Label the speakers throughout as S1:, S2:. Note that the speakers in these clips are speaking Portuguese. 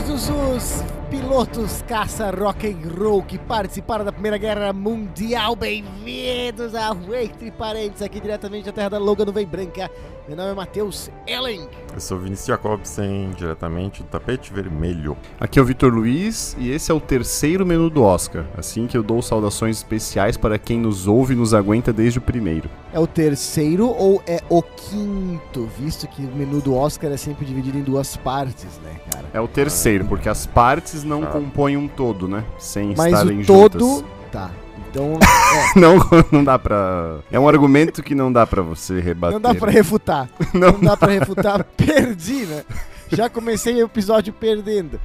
S1: todos os pilotos caça rock and roll que participaram da Primeira Guerra Mundial. Bem-vindos ao Entre Parentes, aqui diretamente da terra da Loga Nuvem Branca. Meu nome é Matheus Ellen.
S2: Eu sou Vinícius Jacobsen, diretamente do tapete vermelho.
S3: Aqui é o Vitor Luiz e esse é o terceiro menu do Oscar. Assim que eu dou saudações especiais para quem nos ouve e nos aguenta desde o primeiro.
S1: É o terceiro ou é o quinto? Visto que o menu do Oscar é sempre dividido em duas partes, né, cara?
S3: É o terceiro, porque as partes não
S2: Ah.
S3: compõem um todo, né? Sem
S1: Mas
S3: estarem
S1: o todo.
S3: juntas.
S1: Tá. Então.
S3: Não, não dá pra. É um argumento que não dá pra você
S1: é,
S3: rebater.
S1: não dá pra refutar.
S3: Não
S1: Não dá pra refutar. Perdi, né? Já comecei o episódio perdendo.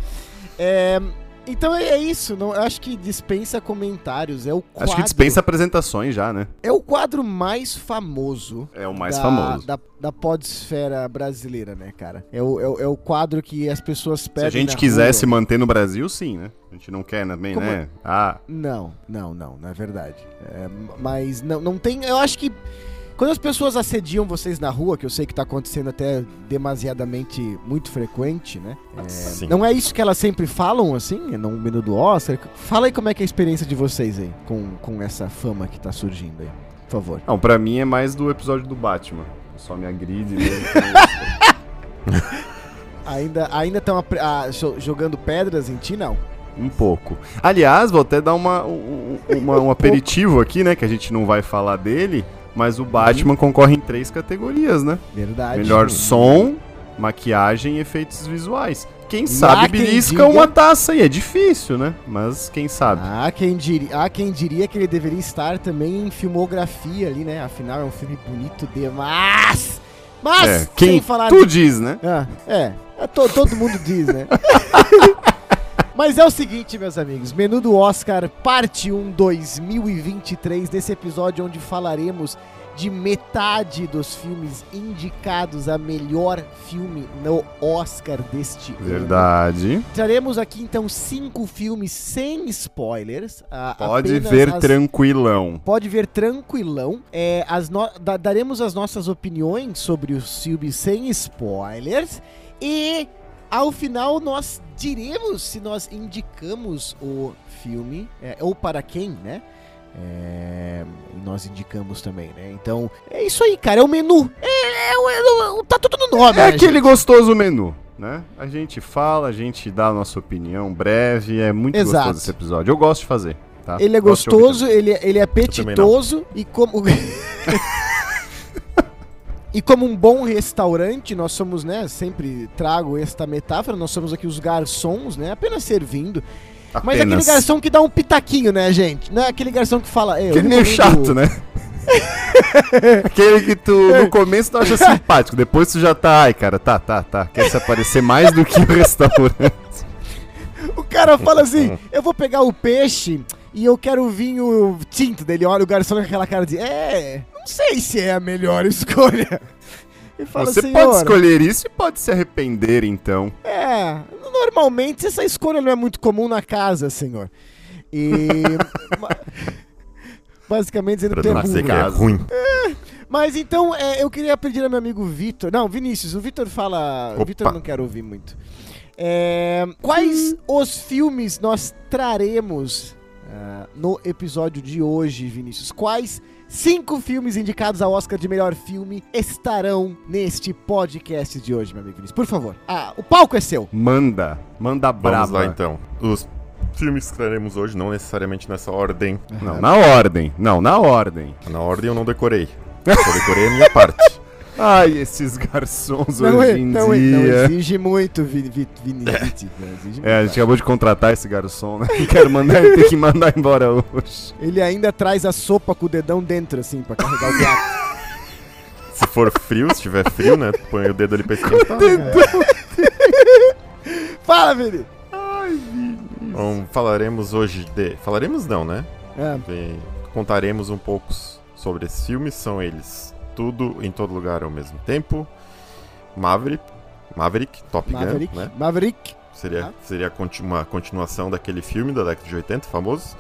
S1: É, então é isso. Não, eu acho que dispensa comentários. É o quadro,
S3: Acho que dispensa apresentações já, né?
S1: É o quadro mais famoso.
S3: É o mais
S1: da,
S3: famoso.
S1: Da, da podesfera brasileira, né, cara? É o, é, o, é o quadro que as pessoas
S3: Se
S1: pedem.
S3: a gente quisesse
S1: rua.
S3: manter no Brasil, sim, né? A gente não quer também,
S1: Como
S3: né? Ah,
S1: Não, não, não, não é verdade. É, mas não, não tem. Eu acho que quando as pessoas assediam vocês na rua, que eu sei que tá acontecendo até demasiadamente muito frequente, né? É, não é isso que elas sempre falam, assim, no menu do Oscar? Fala aí como é que é a experiência de vocês aí, com, com essa fama que tá surgindo aí, por favor.
S3: não, pra mim é mais do episódio do Batman. Só me agride mesmo.
S1: Ainda ainda estão jogando pedras em ti, não?
S3: Um pouco. Aliás, vou até dar uma, um, uma- um aperitivo aqui, né? Que a gente não vai falar dele. Mas o Batman concorre em três categorias, né?
S1: Verdade.
S3: Melhor som, maquiagem e efeitos visuais. Quem sabe
S1: há quem
S3: belisca
S1: diga-
S3: uma taça aí. É difícil, né? Mas quem sabe.
S1: Há quem, diria, há quem diria que ele deveria estar também em filmografia ali, né? Afinal, é um filme bonito demais. Mas,
S3: é,
S1: sem
S3: quem
S1: falar
S3: tu
S1: de...
S3: diz, né?
S1: Ah, é, é to- todo mundo diz, né? Mas é o seguinte, meus amigos, menu do Oscar, parte 1 2023, desse episódio onde falaremos de metade dos filmes indicados a melhor filme no Oscar deste ano.
S3: Verdade.
S1: Traremos aqui então cinco filmes sem spoilers. ah,
S3: Pode ver
S1: as-
S3: tranquilão.
S1: Pode ver tranquilão. É, as no- da- daremos as nossas opiniões sobre os filmes sem spoilers. E ao final nós diremos se nós indicamos o filme, é, ou para quem, né? É, nós indicamos também, né? Então, é isso aí, cara. É o menu. É, é o- é tá tudo no nome.
S3: É
S1: né,
S3: aquele gostoso menu, né? A gente fala, a gente dá a nossa opinião breve. É muito
S1: Exato.
S3: gostoso esse episódio. Eu gosto de fazer. Tá?
S1: Ele é
S3: Gosto
S1: gostoso, ele, é- ele é
S2: também
S1: apetitoso e como. e como um bom restaurante, nós somos, né? Sempre trago esta metáfora, nós somos aqui os garçons, né? Apenas servindo.
S3: Também.
S1: Mas é aquele
S3: Apenas.
S1: garçom que dá um pitaquinho, né, gente? Não é aquele garçom que fala. "É, eu
S3: Aquele meio chato, né? Aquele que tu no começo tu acha simpático, depois tu já tá, ai cara, tá, tá, tá, quer se aparecer mais do que o restaurante.
S1: O cara fala assim: eu vou pegar o peixe e eu quero o vinho tinto dele. Olha o garçom com aquela cara de. É, não sei se é a melhor escolha. E fala,
S3: Você
S1: "Senhor,
S3: pode escolher isso e pode se arrepender, então.
S1: É, normalmente essa escolha não é muito comum na casa, senhor. E. Basicamente dizendo
S2: Pra
S1: que é
S2: que é ruim.
S1: Mas então, é, eu queria pedir ao meu amigo Vitor. Não, Vinícius, o Vitor fala. O
S2: Opa.
S1: Vitor não quer ouvir muito. É, quais os filmes nós traremos ah, no episódio de hoje, Vinícius? Quais cinco filmes indicados ao Oscar de melhor filme estarão neste podcast de hoje, meu amigo Vinícius? Por favor. Ah, o palco é seu.
S3: Manda, manda
S2: Vamos
S3: brava.
S2: lá então. Os filmes que traremos hoje, não necessariamente nessa ordem.
S3: Não, na ordem. Não, na ordem.
S2: Na ordem eu não decorei. Só decorei a minha parte.
S3: Ai, esses garçons
S1: Não,
S3: hoje
S1: é-
S3: em
S1: não, é-
S3: dia.
S1: não exige muito, Vi- Vi- Vini- Viti, né?
S3: É, a gente acabou de contratar esse garçom, né? Quero mandar ele ter que mandar embora hoje.
S1: Ele ainda traz a sopa com o dedão dentro, assim, pra carregar o gato.
S2: Se for frio, se tiver frio, né? Põe o dedo ali pra esquentar.
S1: Fala, Vini!
S2: Então, falaremos hoje de. Falaremos não, né?
S1: É,
S2: Bem, contaremos um pouco sobre esses filmes. São eles Tudo em Todo Lugar ao mesmo tempo. Maverick. Maverick, Top
S1: Maverick.
S2: Gun, né?
S1: Maverick.
S2: Seria,
S1: Ah.
S2: seria uma continuação daquele filme da década de 80, famoso.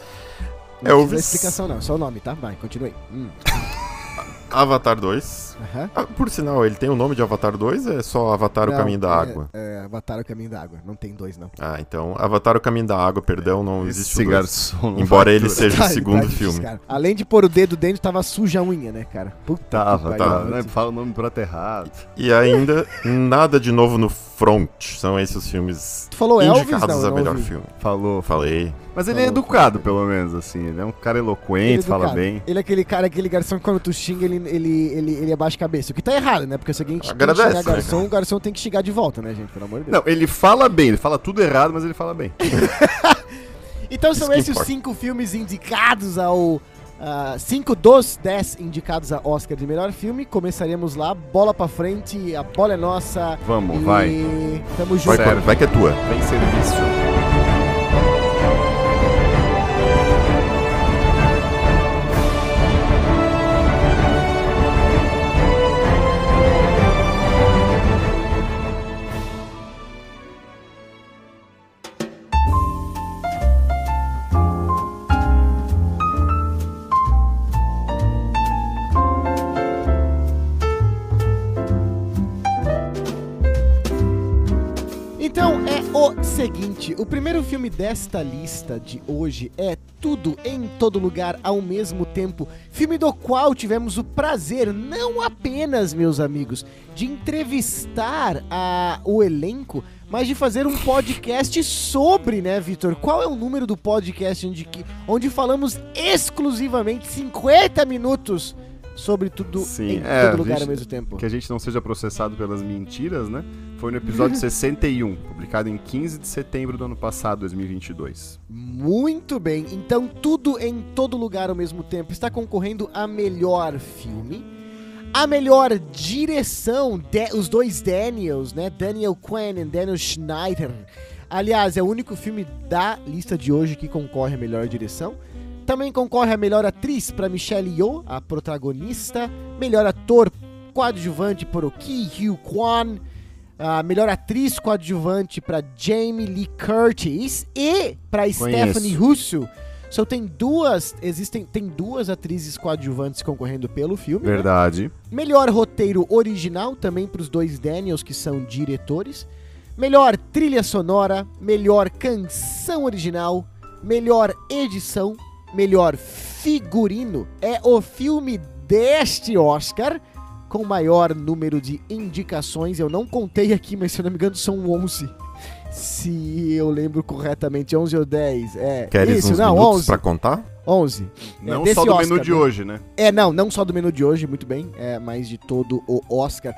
S1: Não
S2: Elvis.
S1: explicação, não, só o nome, tá? Vai, continue. Hum.
S2: Avatar 2.
S1: Aham.
S2: Ah, por sinal, ele tem o nome de Avatar 2 é só Avatar o
S1: Não,
S2: Caminho da
S1: é-
S2: Água?
S1: É, Avatar o Caminho da Água. Não tem dois, não.
S2: Ah, então Avatar o Caminho da Água, perdão, não existe
S3: Esse
S2: o dois.
S3: garçom. não
S2: Embora ele
S3: durar.
S2: seja o
S1: Tá,
S2: segundo
S1: tá
S2: filme.
S1: Além de pôr o dedo dentro, tava suja a unha, né, cara? Puta
S3: Tava,
S1: que
S3: tava. Né? Fala o nome prato errado.
S2: E ainda, nada de novo no front. São esses os filmes
S1: Tu falou Elvis,
S2: indicados
S1: não,
S2: a
S1: não
S2: melhor
S1: ouvi.
S2: filme.
S3: Falou.
S2: Falei.
S3: Mas ele é
S1: Falou,
S3: educado, pelo menos, assim. Ele é um cara
S1: Ele é
S3: eloquente, fala bem.
S1: Ele é aquele cara, aquele garçom que quando tu xinga, ele, ele, ele, ele abaixa a cabeça. O que tá errado, né? Porque se alguém
S2: Agradece,
S1: xingar
S2: né,
S1: garçom, o garçom tem que xingar de volta, né, gente? Pelo amor de Deus.
S3: Não, ele fala bem, ele fala tudo errado, mas ele fala bem.
S1: Então são
S2: Isso
S1: esses os
S2: importa.
S1: cinco filmes indicados ao. ah, cinco dos dez indicados a Oscar de melhor filme. Começaremos lá, bola pra frente, a bola é nossa.
S3: Vamos,
S1: e
S3: vai.
S1: Tamo
S2: Vai,
S1: junto.
S3: Certo.
S2: vai que é tua.
S3: Vem serviço.
S1: O primeiro filme desta lista de hoje é Tudo em Todo Lugar ao mesmo tempo. Filme do qual tivemos o prazer, não apenas, meus amigos, de entrevistar a, o elenco, mas de fazer um podcast sobre, né, Vitor? Qual é o número do podcast onde, onde falamos exclusivamente 50 minutos sobre tudo
S3: Sim,
S1: em
S3: é,
S1: todo lugar
S3: gente-
S1: ao mesmo tempo?
S3: Que a gente não seja processado pelas mentiras, né? Foi no episódio 61, publicado em 15 de setembro do ano passado, 2022.
S1: Muito bem, então tudo em todo lugar ao mesmo tempo está concorrendo a melhor filme, a melhor direção, de- os dois Daniels, né? Daniel Kwan e Daniel Schneider. Aliás, é o único filme da lista de hoje que concorre a melhor direção. Também concorre a melhor atriz para Michelle Yeoh, a protagonista, melhor ator coadjuvante o Ki Hugh Kwan, a melhor atriz coadjuvante para Jamie Lee Curtis e para Stephanie Russo. Só tem duas, existem tem duas atrizes coadjuvantes concorrendo pelo filme. né?
S3: Verdade.
S1: Melhor roteiro original também para os dois Daniels que são diretores. Melhor trilha sonora, melhor canção original, melhor edição, melhor figurino. É o filme deste Oscar com maior número de indicações. Eu não contei aqui, mas se eu não me engano são 11. Se eu lembro corretamente, 11 ou 10. É,
S2: Queres
S1: isso,
S2: uns
S1: não,
S2: minutos
S1: 11.
S2: pra contar?
S1: 11.
S3: Não
S1: É,
S3: só do
S1: Oscar,
S3: menu de
S1: né?
S3: hoje, né?
S1: É, não, não só do menu de hoje, muito bem, é, mas de todo o Oscar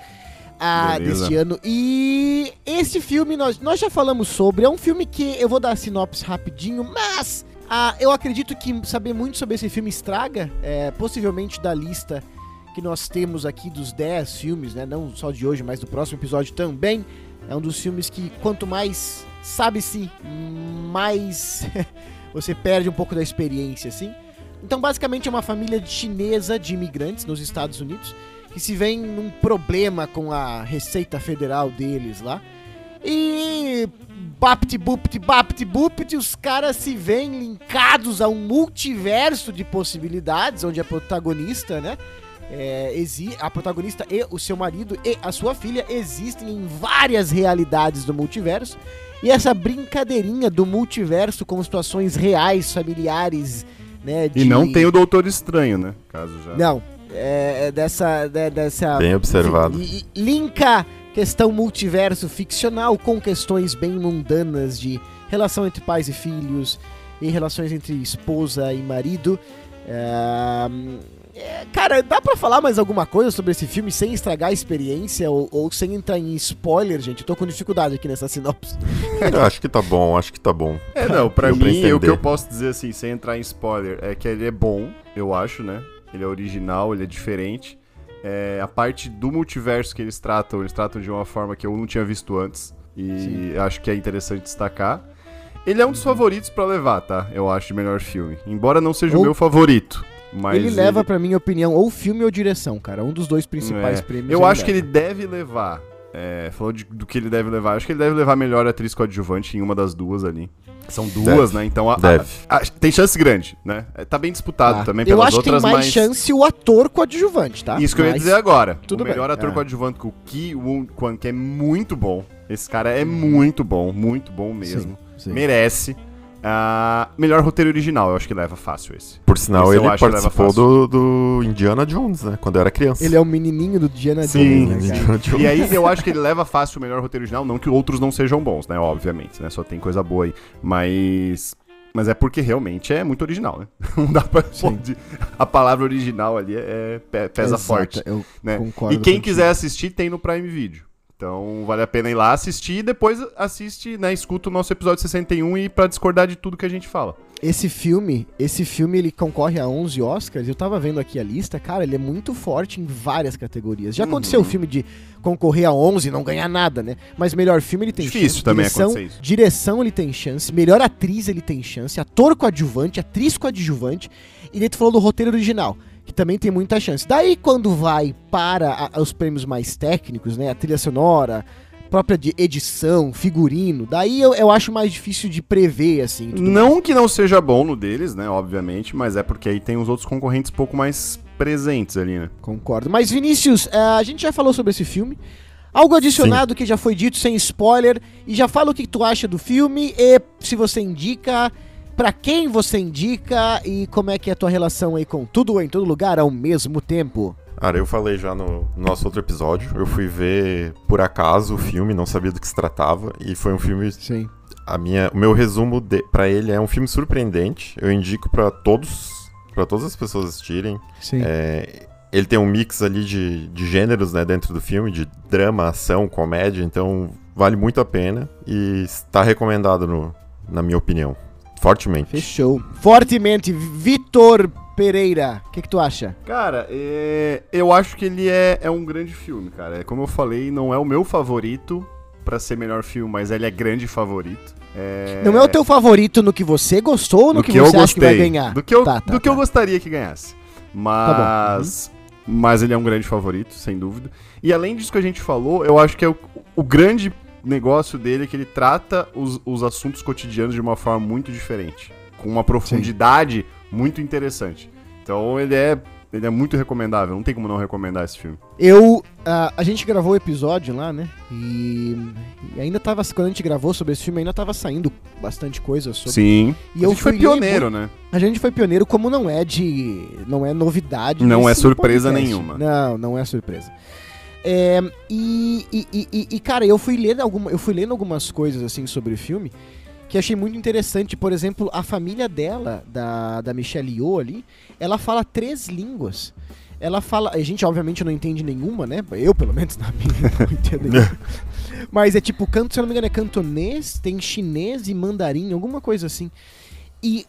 S1: ah, deste ano. E esse filme nós, nós já falamos sobre, é um filme que eu vou dar a sinopse rapidinho, mas ah, eu acredito que saber muito sobre esse filme estraga, é, possivelmente da lista que nós temos aqui dos 10 filmes, né, não só de hoje, mas do próximo episódio também. É um dos filmes que quanto mais sabe-se, mais você perde um pouco da experiência, assim. Então, basicamente, é uma família chinesa de imigrantes nos Estados Unidos que se vem num problema com a Receita Federal deles lá. E bapti bupti bapti bupti, os caras se veem linkados a um multiverso de possibilidades, onde a protagonista, né? É, exi- a protagonista e o seu marido e a sua filha existem em várias realidades do multiverso. E essa brincadeirinha do multiverso com situações reais, familiares, né?
S3: E não tem o Doutor Estranho, né? Caso já.
S1: Não, é, é dessa, de- dessa.
S2: Bem observado.
S1: Li- Linka questão multiverso ficcional com questões bem mundanas de relação entre pais e filhos e relações entre esposa e marido. É, é, cara, dá pra falar mais alguma coisa sobre esse filme sem estragar a experiência ou, ou sem entrar em spoiler, gente? Eu tô com dificuldade aqui nessa sinopse.
S2: Eu acho que tá bom, acho que tá bom.
S3: É, não, pra
S2: Deu pra
S3: mim, o que eu posso dizer assim, sem entrar em spoiler, é que ele é bom, eu acho, né? Ele é original, ele é diferente. É, a parte do multiverso que eles tratam, eles tratam de uma forma que eu não tinha visto antes. E
S1: Sim.
S3: acho que é interessante destacar. Ele é um dos favoritos pra levar, tá? Eu acho, de melhor filme. Embora não seja o meu favorito. Mas
S1: ele leva, pra minha opinião, ou filme ou direção, cara. Um dos dois principais
S3: É.
S1: prêmios.
S3: Eu acho que
S1: leva.
S3: ele deve levar é, falou de- do que ele deve levar. Acho que ele deve levar melhor atriz coadjuvante em uma das duas ali. São duas, né? Então a- a-
S2: Deve.
S3: a- tem chance grande, né? É, Tá bem disputado
S1: Tá.
S3: também
S1: eu
S3: pelas
S1: acho que tem
S3: outras,
S1: mais
S3: mas...
S1: chance o ator coadjuvante, tá?
S3: Isso que eu ia
S1: Mas-
S3: dizer agora.
S1: tudo
S3: o melhor
S1: bem,
S3: ator
S1: é.
S3: coadjuvante, que o Ki Woon Kwan, que é muito bom. Esse cara é muito bom, muito bom mesmo.
S1: sim.
S3: Merece. Ah, melhor roteiro original, eu acho que leva fácil esse.
S2: Por sinal,
S3: Esse
S2: ele participou do, do Indiana Jones, né? Quando eu era criança.
S1: Ele é o menininho do Diana
S3: Sim,
S1: Jones, né, cara?
S2: Indiana Jones.
S3: E aí eu acho que ele leva fácil o melhor roteiro original, não que outros não sejam bons, né? Obviamente, né? Só tem coisa boa aí. Mas. Mas é porque realmente é muito original, né? Não dá pra.
S1: Sim.
S3: A palavra original ali é, pe- pesa
S1: Exato,
S3: forte.
S1: Eu
S3: né?
S1: concordo
S3: E quem quiser assistir, tem no Prime Video. Então vale a pena ir lá assistir e depois assiste, né? Escuta o nosso episódio 61 e pra discordar de tudo que a gente fala.
S1: Esse filme, esse filme ele concorre a 11 Oscars. Eu tava vendo aqui a lista, cara, ele é muito forte em várias categorias. Já aconteceu o
S3: Uhum.
S1: filme de concorrer a 11 e não ganhar nada, né? Mas melhor filme ele tem
S3: Difícil
S1: chance.
S3: também
S1: direção,
S3: isso.
S1: Direção ele tem chance, melhor atriz ele tem chance, ator coadjuvante, atriz coadjuvante. E daí tu falou do roteiro original, que também tem muita chance. Daí quando vai para a- os prêmios mais técnicos, né, a trilha sonora, própria de edição, figurino, daí eu, eu acho mais difícil de prever assim.
S3: Não que não seja bom no deles, né? Obviamente, mas é porque aí tem os outros concorrentes um pouco mais presentes ali, né?
S1: Concordo. Mas, Vinícius, eh, a gente já falou sobre esse filme. Algo adicionado que já foi dito sem spoiler. E já fala o que tu acha do filme e se você indica, pra quem você indica e como é que é a tua relação aí com tudo em todo lugar ao mesmo tempo.
S2: Cara, eu falei já no nosso outro episódio. Eu fui ver por acaso o filme, não sabia do que se tratava. E foi um filme.
S1: Sim.
S2: A minha, o meu resumo de, para ele é um filme surpreendente. Eu indico pra todos, para todas as pessoas assistirem.
S1: Sim.
S2: É, ele tem um mix ali de, de gêneros, né, dentro do filme, de drama, ação, comédia. Então vale muito a pena e está recomendado no, na minha opinião, fortemente.
S1: Fechou. Fortemente, Vitor Pereira. O que, que tu acha?
S3: Cara, é, eu acho que ele é, é um grande filme, cara. É, Como eu falei, não é o meu favorito pra ser melhor filme, mas ele é grande favorito. É,
S1: Não é o teu favorito no que você gostou ou no
S3: do
S1: que,
S3: que, eu
S1: você acha que vai
S3: gostei.
S1: ganhar?
S3: Do que eu,
S1: Tá, tá,
S3: do que eu
S1: tá.
S3: gostaria que ganhasse. Mas. Mas ele é um grande favorito, sem dúvida. E além disso que a gente falou, eu acho que é o, o grande negócio dele é que ele trata os, os assuntos cotidianos de uma forma muito diferente. Com uma profundidade muito interessante. Então ele é, ele é muito recomendável. Não tem como não recomendar esse filme.
S1: Eu. ah, a gente gravou o episódio lá, né? E, e ainda tava. Quando a gente gravou sobre esse filme, ainda tava saindo bastante coisa sobre.
S3: Sim.
S1: E
S3: a
S1: eu
S3: gente foi pioneiro, né?
S1: A gente foi pioneiro, como não é de. Não é novidade.
S3: Não é surpresa
S1: podcast.
S3: nenhuma.
S1: Não, não é surpresa. É, e, e, e- e- cara, eu fui lendo alguma, eu fui lendo algumas coisas assim sobre o filme que achei muito interessante. Por exemplo, a família dela, da, da Michelle Yeoh ali, ela fala três línguas. Ela fala. A gente, obviamente, não entende nenhuma, né? Eu, pelo menos, na minha, não entendo nenhuma. Mas é tipo, canto, se eu não me engano, é cantonês, tem chinês e mandarim, alguma coisa assim. E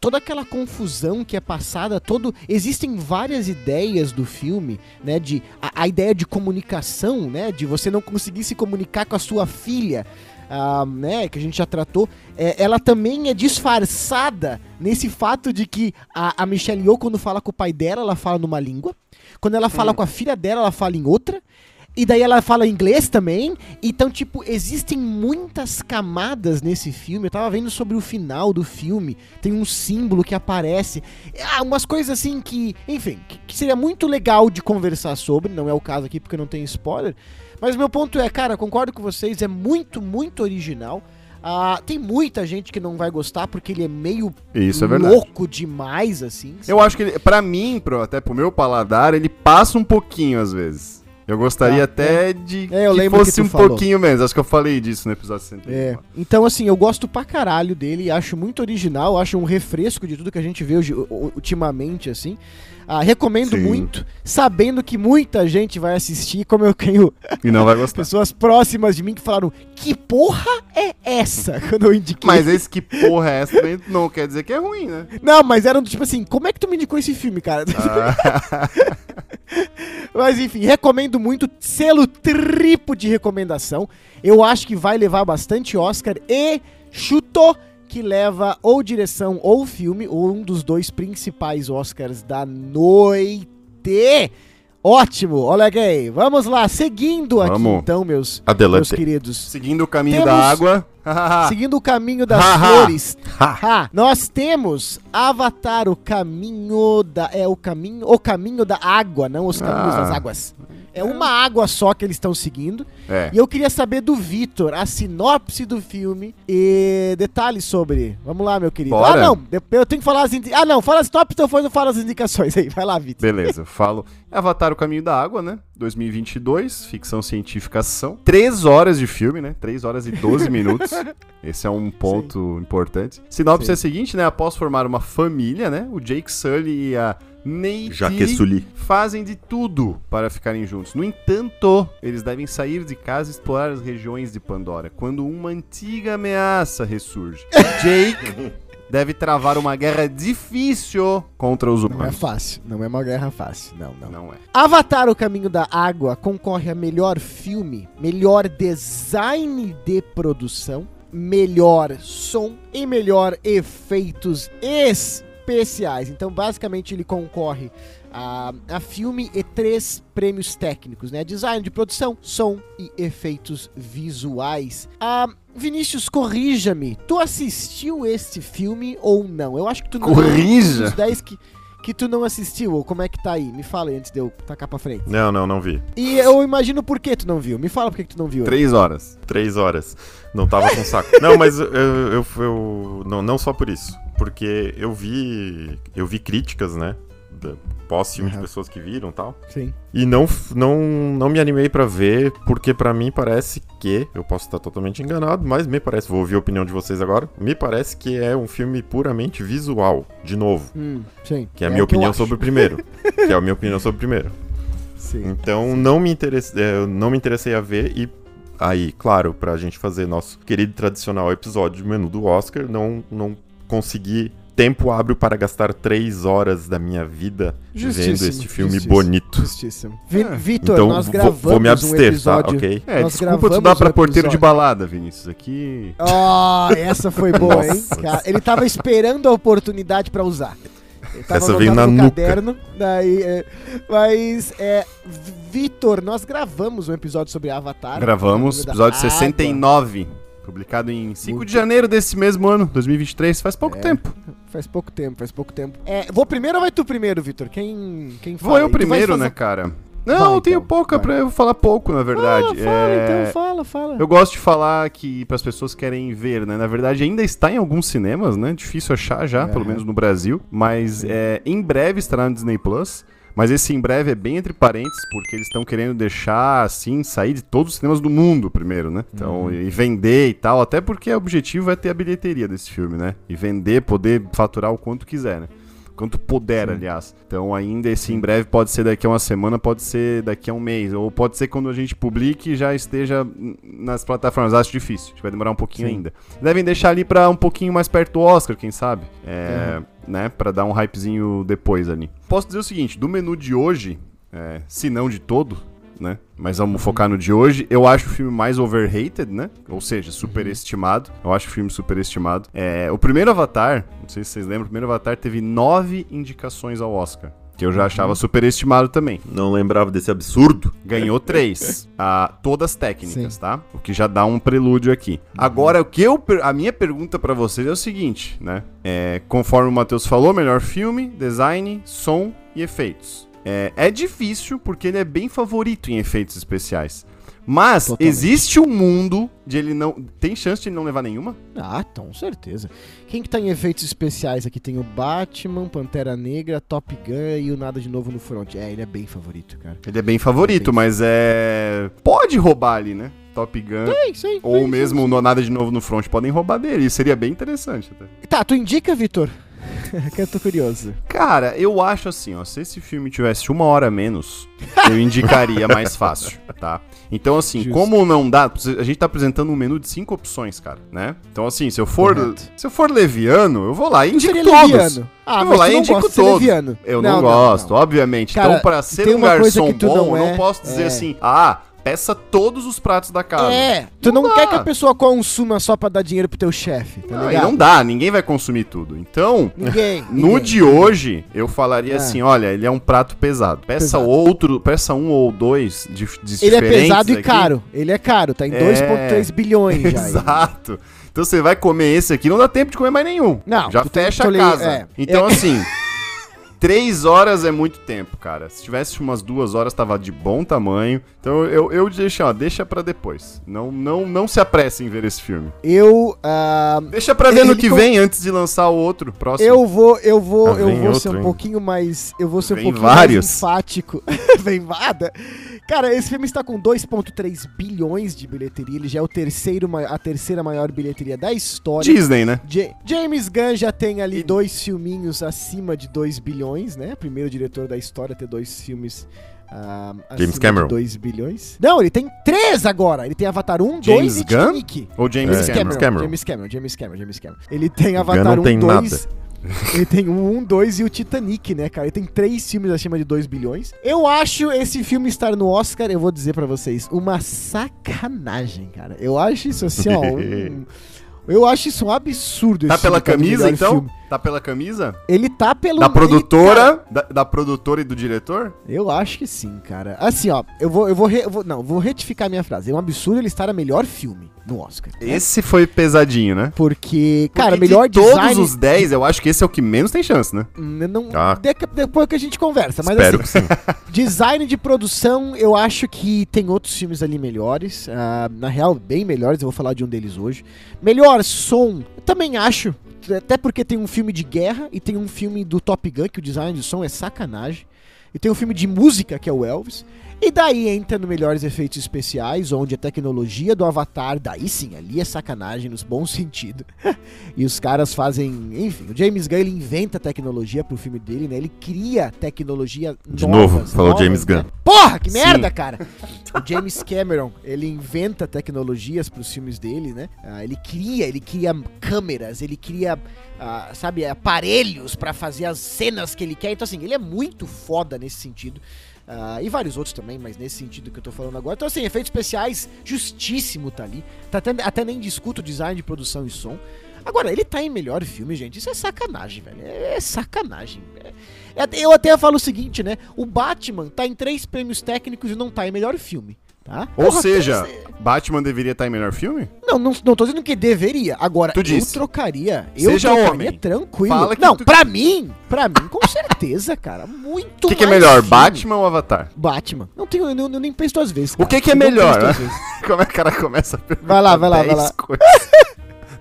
S1: toda aquela confusão que é passada, todo existem várias ideias do filme, né, de a, a ideia de comunicação, né, de você não conseguir se comunicar com a sua filha, ah, né, que a gente já tratou, é, ela também é disfarçada nesse fato de que a, a Michelle Yeoh quando fala com o pai dela, ela fala numa língua, quando ela fala com a filha dela, ela fala em outra. E daí ela fala inglês também. Então, tipo, existem muitas camadas nesse filme. Eu tava vendo sobre o final do filme. Tem um símbolo que aparece. Ah, umas coisas assim que, enfim, que, seria muito legal de conversar sobre. Não é o caso aqui porque não tem spoiler. Mas meu ponto é, cara, concordo com vocês, é muito, muito original. Ah, tem muita gente que não vai gostar porque ele é meio
S3: Isso é
S1: louco demais, assim.
S3: Eu acho que pra mim, pro, até pro meu paladar, ele passa um pouquinho às vezes. Eu gostaria
S1: Ah,
S3: até de
S1: É, eu
S3: que
S1: que
S3: fosse
S1: tu
S3: um
S1: falou.
S3: pouquinho menos. Acho que eu falei disso no episódio 61.
S1: É. Então, assim, eu gosto pra caralho dele, acho muito original, acho um refresco de tudo que a gente vê hoje- ultimamente, assim. Ah, recomendo
S3: Sim.
S1: muito, sabendo que muita gente vai assistir, como eu tenho
S3: E não vai gostar.
S1: pessoas próximas de mim que falaram, que porra é essa? Quando eu indiquei.
S3: Mas esse que porra é essa também não quer dizer que é ruim, né?
S1: Não, mas eram do tipo assim, como é que tu me indicou esse filme, cara?
S3: Ah,
S1: Mas enfim, recomendo muito. Selo triplo de recomendação. Eu acho que vai levar bastante Oscar e chutou que leva ou direção ou filme, ou um dos dois principais Oscars da noite. Ótimo, olha aí. Vamos lá, seguindo aqui
S3: Vamos.
S1: então, meus,
S2: Adelante.
S1: meus queridos.
S3: Seguindo o caminho
S1: Temos-
S3: da água.
S1: Seguindo o caminho das flores, nós temos Avatar, o caminho da. É o caminho. O caminho da água, não os caminhos
S3: Ah.
S1: das águas. É uma água só que eles estão seguindo.
S3: é.
S1: E eu queria saber do Vitor a sinopse do filme e detalhes sobre. Vamos lá, meu querido.
S3: Bora.
S1: Ah, não. Eu tenho que falar as indi... Ah, não. Fala as sinopse, então depois eu falo as indicações aí. Vai lá, Vitor.
S3: Beleza, falo. Avatar o Caminho da Água, né? 2022, ficção científica ação. 3 horas de filme, né? 3 horas e 12 minutos. Esse é um ponto importante. Sinopse
S1: Sim.
S3: é a seguinte, né? Após formar uma família, né? O Jake Sully e a Nate
S2: Jaqueçuli.
S3: fazem de tudo para ficarem juntos. No entanto, eles devem sair de casa e explorar as regiões de Pandora, quando uma antiga ameaça ressurge. Jake deve travar uma guerra difícil contra os
S1: Não é
S3: humanos.
S1: fácil. Não é uma guerra fácil. Não, não.
S3: Não é.
S1: Avatar, o caminho da água concorre a melhor filme, melhor design de produção, melhor som e melhor efeitos especiais. Então, basicamente, ele concorre a, a filme e três prêmios técnicos, né? Design de produção, som e efeitos visuais. Ah, Vinícius, corrija-me. Tu assistiu este filme ou não? Eu acho que tu não.
S3: Corrija?
S1: Os 10 que, que tu não assistiu, ou como é que tá aí? Me fala aí antes de eu tacar pra frente.
S2: Não, não, não vi.
S1: E eu imagino por que tu não viu. Me fala por que que tu não viu.
S3: Três horas.
S2: Três horas. Não tava com saco. Não, mas eu, eu, eu- não, não só por isso. Porque eu vi. Eu vi críticas, né? Pós-filme de
S1: Aham.
S2: pessoas que viram e tal.
S1: Sim.
S2: E não, não, não me animei pra ver, porque pra mim parece que. Eu posso estar totalmente enganado, mas me parece. Vou ouvir a opinião de vocês agora. Me parece que é um filme puramente visual, de novo.
S1: Hum, sim.
S2: Que é a
S1: o
S2: minha opinião sobre o primeiro. que é a minha opinião sobre o primeiro.
S1: Sim.
S2: Então não me interessei, eu não me interessei a ver e aí, claro, pra gente fazer nosso querido tradicional episódio de menu do Oscar, não não consegui tempo hábil para gastar três horas da minha vida vendo
S1: Justíssimo,
S2: este filme
S1: justíssimo.
S2: bonito.
S1: Justíssimo. Vi-
S3: É.
S1: Vitor,
S2: Então
S1: nós
S2: vou,
S1: gravamos
S2: vou me
S1: um
S2: abster, tá?
S1: episódio...
S2: Ok?
S3: É,
S1: Nós
S3: desculpa tu dar pra
S1: o
S3: porteiro de balada, Vinícius. Aqui.
S1: Ah, essa foi boa, hein? Cara, ele tava esperando a oportunidade pra usar. Ele tava
S2: Essa veio na
S1: no
S2: nuca.
S1: caderno, daí, é, mas, é, Vitor, nós gravamos um episódio sobre Avatar.
S3: Gravamos, episódio
S1: Água.
S3: 69. Publicado em 5
S1: Muito-
S3: de janeiro desse mesmo ano, 2023. Faz pouco
S1: É.
S3: tempo.
S1: Faz pouco tempo, faz pouco tempo. É, vou primeiro ou vai tu primeiro, Vitor? Quem, quem fala?
S3: Vou eu primeiro,
S1: fazer-
S3: né, cara? Não,
S1: Vai,
S3: eu tenho
S1: então,
S3: pouca
S1: vai.
S3: pra eu falar pouco, na verdade.
S1: Fala, fala,
S3: É,
S1: então, fala, fala.
S3: Eu gosto de falar que para as pessoas que querem ver, né? Na verdade, ainda está em alguns cinemas, né? Difícil achar já, pelo
S1: Aham.
S3: menos no Brasil. Mas é, em breve estará no Disney Plus. Mas esse em breve é bem entre parênteses, porque eles estão querendo deixar, assim, sair de todos os cinemas do mundo primeiro, né? Então, e vender e tal. Até porque o objetivo é ter a bilheteria desse filme, né? E vender, poder faturar o quanto quiser, né? Quanto puder, aliás. Então, ainda esse em breve pode ser daqui a uma semana, pode ser daqui a um mês. Ou pode ser quando a gente publique já esteja nas plataformas. Acho difícil. Vai demorar um pouquinho
S1: Sim.
S3: ainda. Devem deixar ali pra um pouquinho mais perto do Oscar, quem sabe? É, né? Pra dar um hypezinho depois ali. Posso dizer o seguinte: do menu de hoje, é, se não de todo, né? Mas vamos focar no de hoje. Eu acho o filme mais overrated, né? Ou seja, superestimado. Eu acho o filme superestimado. É, o primeiro Avatar, não sei se vocês lembram, o primeiro Avatar teve nove indicações ao Oscar. Que eu já achava superestimado também.
S2: Não lembrava desse absurdo.
S3: Ganhou três. Ah, todas técnicas,
S1: Sim.
S3: tá? O que já dá um prelúdio aqui. Agora, o que eu. per- A minha pergunta pra vocês é o seguinte, né? É, conforme o Matheus falou, melhor filme, design, som e efeitos. É, é difícil porque ele é bem favorito em efeitos especiais. Mas
S1: Totalmente.
S3: existe um mundo de ele não. Tem chance de ele não levar nenhuma?
S1: Ah, com certeza. Quem que tá em efeitos especiais aqui? Tem o Batman, Pantera Negra, Top Gun e o Nada de Novo no Front. É, ele é bem favorito, cara.
S3: Ele é bem favorito, mas é. Pode roubar ali, né? Top Gun.
S1: Isso aí.
S3: Ou mesmo no Nada de Novo no Front podem roubar dele. Isso seria bem interessante até.
S1: Tá, tu indica, Vitor? que eu tô curioso.
S3: Cara, eu acho assim, ó, se esse filme tivesse uma hora menos, eu indicaria mais fácil, tá? Então, assim,
S1: Justo.
S3: como não dá, a gente tá apresentando um menu de cinco opções, cara, né? Então, assim, se eu for,
S1: Correto.
S3: se eu for leviano, eu vou lá e indico todos.
S1: leviano. Ah,
S3: Eu vou lá e
S1: não
S3: indico todos. Eu não, gosto, obviamente.
S1: Cara,
S3: então, pra ser um garçom bom,
S1: não
S3: eu
S1: é,
S3: não posso dizer
S1: é.
S3: assim, ah, peça todos os pratos da casa.
S1: É, tu não,
S3: Não
S1: quer que a pessoa consuma só pra dar dinheiro pro teu chefe, tá
S3: Não, e
S1: ligado?
S3: não dá, ninguém vai consumir tudo. Então,
S1: Ninguém.
S3: no
S1: ninguém.
S3: de hoje, eu falaria
S1: É.
S3: assim, olha, ele é um prato pesado. Peça
S1: Pesado.
S3: outro, peça um ou dois de, de
S1: Ele é pesado e
S3: aqui.
S1: caro. Ele é caro, tá em
S3: É.
S1: 2,3 bilhões já.
S3: Exato. Então você vai comer esse aqui, não dá tempo de comer mais nenhum.
S1: Não,
S3: Já fecha a
S1: li-
S3: casa.
S1: é.
S3: Então,
S1: É.
S3: assim, três horas é muito tempo, cara. Se tivesse umas duas horas, tava de bom tamanho. Então eu, eu deixo, ó, deixa pra depois. Não, não, não se apresse em ver esse filme.
S1: Eu. ah,
S3: Deixa pra ver no que
S1: com-
S3: vem antes de lançar o outro, próximo.
S1: Eu vou, eu vou,
S2: Ah,
S1: eu vou
S2: outro
S1: ser um
S2: ainda.
S1: pouquinho mais, eu vou ser um
S3: Vem
S1: pouquinho
S3: vários.
S1: mais enfático. vem vada. Cara, esse filme está com 2.3 bilhões de bilheteria, ele já é o terceiro, a terceira maior bilheteria da história.
S3: Disney, né?
S1: Ja- James Gunn já tem ali dois filminhos acima de 2 bilhões, né? Primeiro diretor da história a ter dois filmes ah,
S2: James Cameron.
S1: de 2 bilhões. Não, ele tem três agora. Ele tem Avatar 1, 2
S3: James
S1: e
S3: Gunn?
S1: Titanic.
S3: Ou James
S2: É.
S3: Cameron.
S1: Cameron,
S2: Cameron.
S1: James Cameron, James Cameron, James Cameron. Ele tem Avatar
S2: não
S1: 1,
S2: tem
S1: 2. Ele tem um, um, dois e o Titanic, né, cara? Ele tem três filmes acima de 2 bilhões. Eu acho esse filme estar no Oscar, eu vou dizer pra vocês, uma sacanagem, cara. Eu acho isso assim, ó. um- eu acho isso um absurdo.
S3: Tá
S1: esse
S3: pela camisa, então?
S1: filme.
S3: Tá pela camisa?
S1: Ele tá pelo.
S3: Da produtora?
S1: cara,
S3: da, da produtora e do diretor?
S1: eu acho que sim, cara. Assim, ó, eu vou, eu vou, re- eu vou- não, vou retificar minha frase. É um absurdo ele estar a melhor filme no Oscar. né?
S3: Esse foi pesadinho, né?
S1: Porque, cara,
S3: Porque
S1: melhor
S3: de todos
S1: design.
S3: os 10, eu acho que esse é o que menos tem chance, né?
S1: Hum, Não,
S2: Ah.
S1: depois que a gente conversa, mas
S2: Espero
S1: assim, design de produção, eu acho que tem outros filmes ali melhores. ah, na real, bem melhores, eu vou falar de um deles hoje. Melhor som, eu também acho. Até porque tem um filme de guerra e tem um filme do Top Gun, que o design de som é sacanagem. E tem um filme de música, que é o Elvis. E daí entra no melhores efeitos especiais, onde a tecnologia do Avatar, daí sim, ali é sacanagem, nos bons sentido. e os caras fazem, enfim, o James Gunn ele inventa tecnologia pro filme dele, né? Ele cria tecnologia
S2: De
S1: novas,
S2: novo, falou
S1: novas,
S2: James
S1: né?
S2: Gunn.
S1: Porra, que
S3: Sim.
S1: merda, cara! o James Cameron, ele inventa tecnologias pros filmes dele, né? Ah, ele cria, ele cria câmeras, ele cria, ah, sabe, aparelhos pra fazer as cenas que ele quer. Então, assim, ele é muito foda nesse sentido. Ah, e vários outros também, mas nesse sentido que eu tô falando agora. Então, assim, efeitos especiais, justíssimo tá ali. Tá até, até nem discuto design de produção e som. Agora, ele tá em melhor filme, gente. Isso é sacanagem, velho. É, é sacanagem. É- é- eu até falo o seguinte, né? O Batman tá em três prêmios técnicos e não tá em melhor filme. Tá?
S3: Ou
S1: Porra,
S3: seja, Batman deveria estar em melhor filme?
S1: Não, não, não tô dizendo que deveria. Agora,
S3: Tu
S1: eu
S3: disse.
S1: trocaria. Eu
S3: Seja
S1: trocaria
S3: homem.
S1: tranquilo.
S3: Fala que
S1: não,
S3: tu-
S1: pra mim, pra mim, com certeza, cara. Muito
S3: O que, que é melhor,
S1: filme.
S3: Batman ou Avatar?
S1: Batman. Não tenho, eu, eu nem penso duas vezes.
S3: O
S1: cara.
S3: que, que é
S1: Eu
S3: melhor? né? Como é que o cara começa a perguntar
S1: Vai lá, vai lá, vai
S3: 10
S1: lá.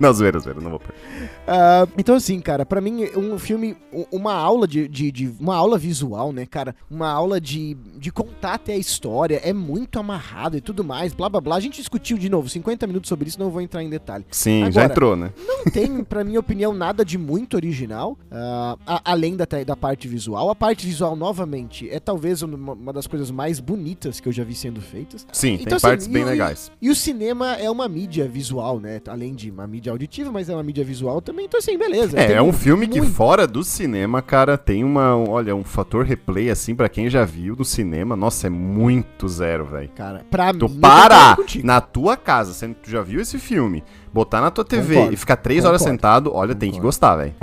S3: Não, zoeira, zoeira, não vou perguntar.
S1: Ah, então, assim, cara, pra mim, um filme, uma aula de, de, de- Uma aula visual, né, cara? Uma aula de, de contar até a história. É muito amarrado e tudo mais, blá blá blá. A gente discutiu de novo 50 minutos sobre isso, não vou entrar em detalhe.
S3: Sim, já
S1: Agora-
S3: entrou, né?
S1: Não tem, pra minha opinião, nada de muito original, ah, a- além da, da parte visual. A parte visual, novamente, é talvez uma, uma das coisas mais bonitas que eu já vi sendo feitas.
S3: Sim,
S1: Então,
S3: tem
S1: assim,
S3: partes
S1: e
S3: bem legais.
S1: E o cinema é uma mídia visual, né? Além de uma mídia auditiva, mas é uma mídia visual também. Então, assim, beleza.
S3: É, é um filme que
S1: muito-
S3: fora do cinema, cara, tem uma, um- olha, um fator replay assim pra quem já viu do cinema. Nossa, é muito zero, velho.
S1: Cara, pra
S3: Tu
S1: mim.
S3: para
S1: concordo
S3: na tua casa, sendo que tu já viu esse filme, botar na tua TV
S1: Concordo,
S3: e ficar três horas
S1: concordo,
S3: sentado, olha, tem que
S1: concordo.
S3: gostar, velho.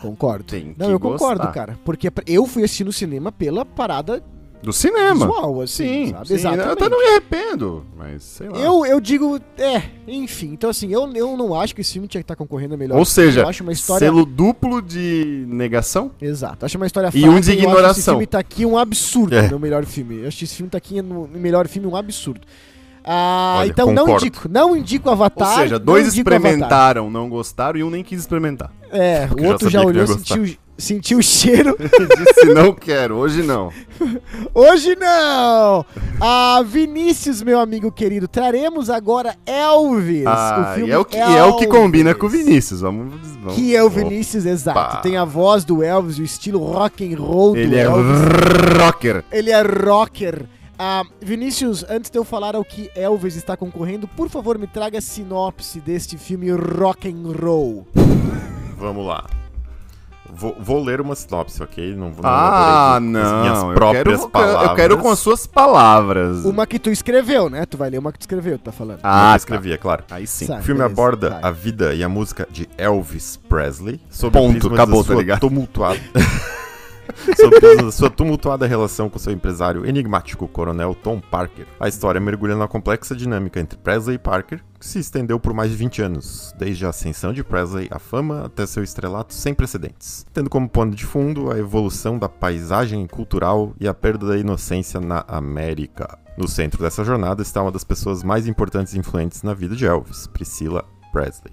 S1: Concordo.
S3: Tem
S1: Não,
S3: que
S1: eu concordo,
S3: gostar.
S1: cara. Porque eu fui assistir no cinema pela parada
S3: Do cinema.
S1: visual, assim,
S3: Sim,
S1: sabe?
S3: sim.
S1: Exatamente.
S3: Eu até não me arrependo, mas sei lá.
S1: Eu, eu digo, é, enfim. Então, assim, eu, eu não acho que esse filme tinha que estar concorrendo a melhor.
S3: Ou seja,
S1: eu acho uma história.
S3: selo duplo de negação?
S1: Exato, acho uma história
S3: E um de
S1: eu acho esse
S3: ignoração.
S1: filme tá aqui um absurdo,
S2: É.
S1: no melhor filme. Eu acho que esse filme tá aqui no melhor filme um absurdo. Ah,
S2: Olha,
S1: então não
S2: concordo.
S1: indico, não indico Avatar.
S3: Ou seja,
S1: não
S3: dois
S1: Avatar.
S3: experimentaram, não gostaram e um nem quis experimentar.
S1: É, o
S2: já
S1: outro já
S2: que
S1: olhou,
S2: não ia
S1: sentiu, sentiu o cheiro.
S3: Disse não quero, hoje não.
S1: Hoje não! Ah, Vinícius, meu amigo querido, traremos agora Elvis.
S3: Ah,
S1: o
S3: e
S1: filme
S3: é o que, e é o que combina com o Vinícius. Vamos, vamos.
S1: Que é o Vinícius, exato.
S3: Opa.
S1: Tem a voz do Elvis, o estilo rock and roll do
S3: Ele é
S1: Elvis.
S3: rocker.
S1: Ele é rocker. Ah, Vinícius, antes de eu falar ao que Elvis está concorrendo, por favor, me traga a sinopse deste filme rock and roll.
S2: Vamos lá. Vou, vou ler uma sinopse, ok? Não, não
S3: Ah,
S2: com as
S3: não.
S2: minhas
S3: eu
S2: próprias
S3: quero,
S2: palavras.
S3: Eu quero com as suas palavras.
S1: Uma que tu escreveu, né? Tu vai ler uma que tu escreveu, tu tá falando.
S2: Ah, eu
S3: tá.
S2: escrevi, é claro.
S3: Aí sim.
S1: Sabe.
S2: O filme
S1: beleza,
S2: aborda
S1: vai.
S2: a vida e a música de Elvis Presley. Sob
S3: Ponto,
S2: o prisma
S3: acabou,
S2: da
S3: tá ligado?
S2: tumultuada... sob o prisma da sua tumultuada relação com seu empresário enigmático, coronel Tom Parker. A história mergulha na complexa dinâmica entre Presley e Parker, que se estendeu por mais de 20 anos, desde a ascensão de Presley à fama até seu estrelato sem precedentes, tendo como pano de fundo a evolução da paisagem cultural e a perda da inocência na América. No centro dessa jornada está uma das pessoas mais importantes e influentes na vida de Elvis, Priscila Presley.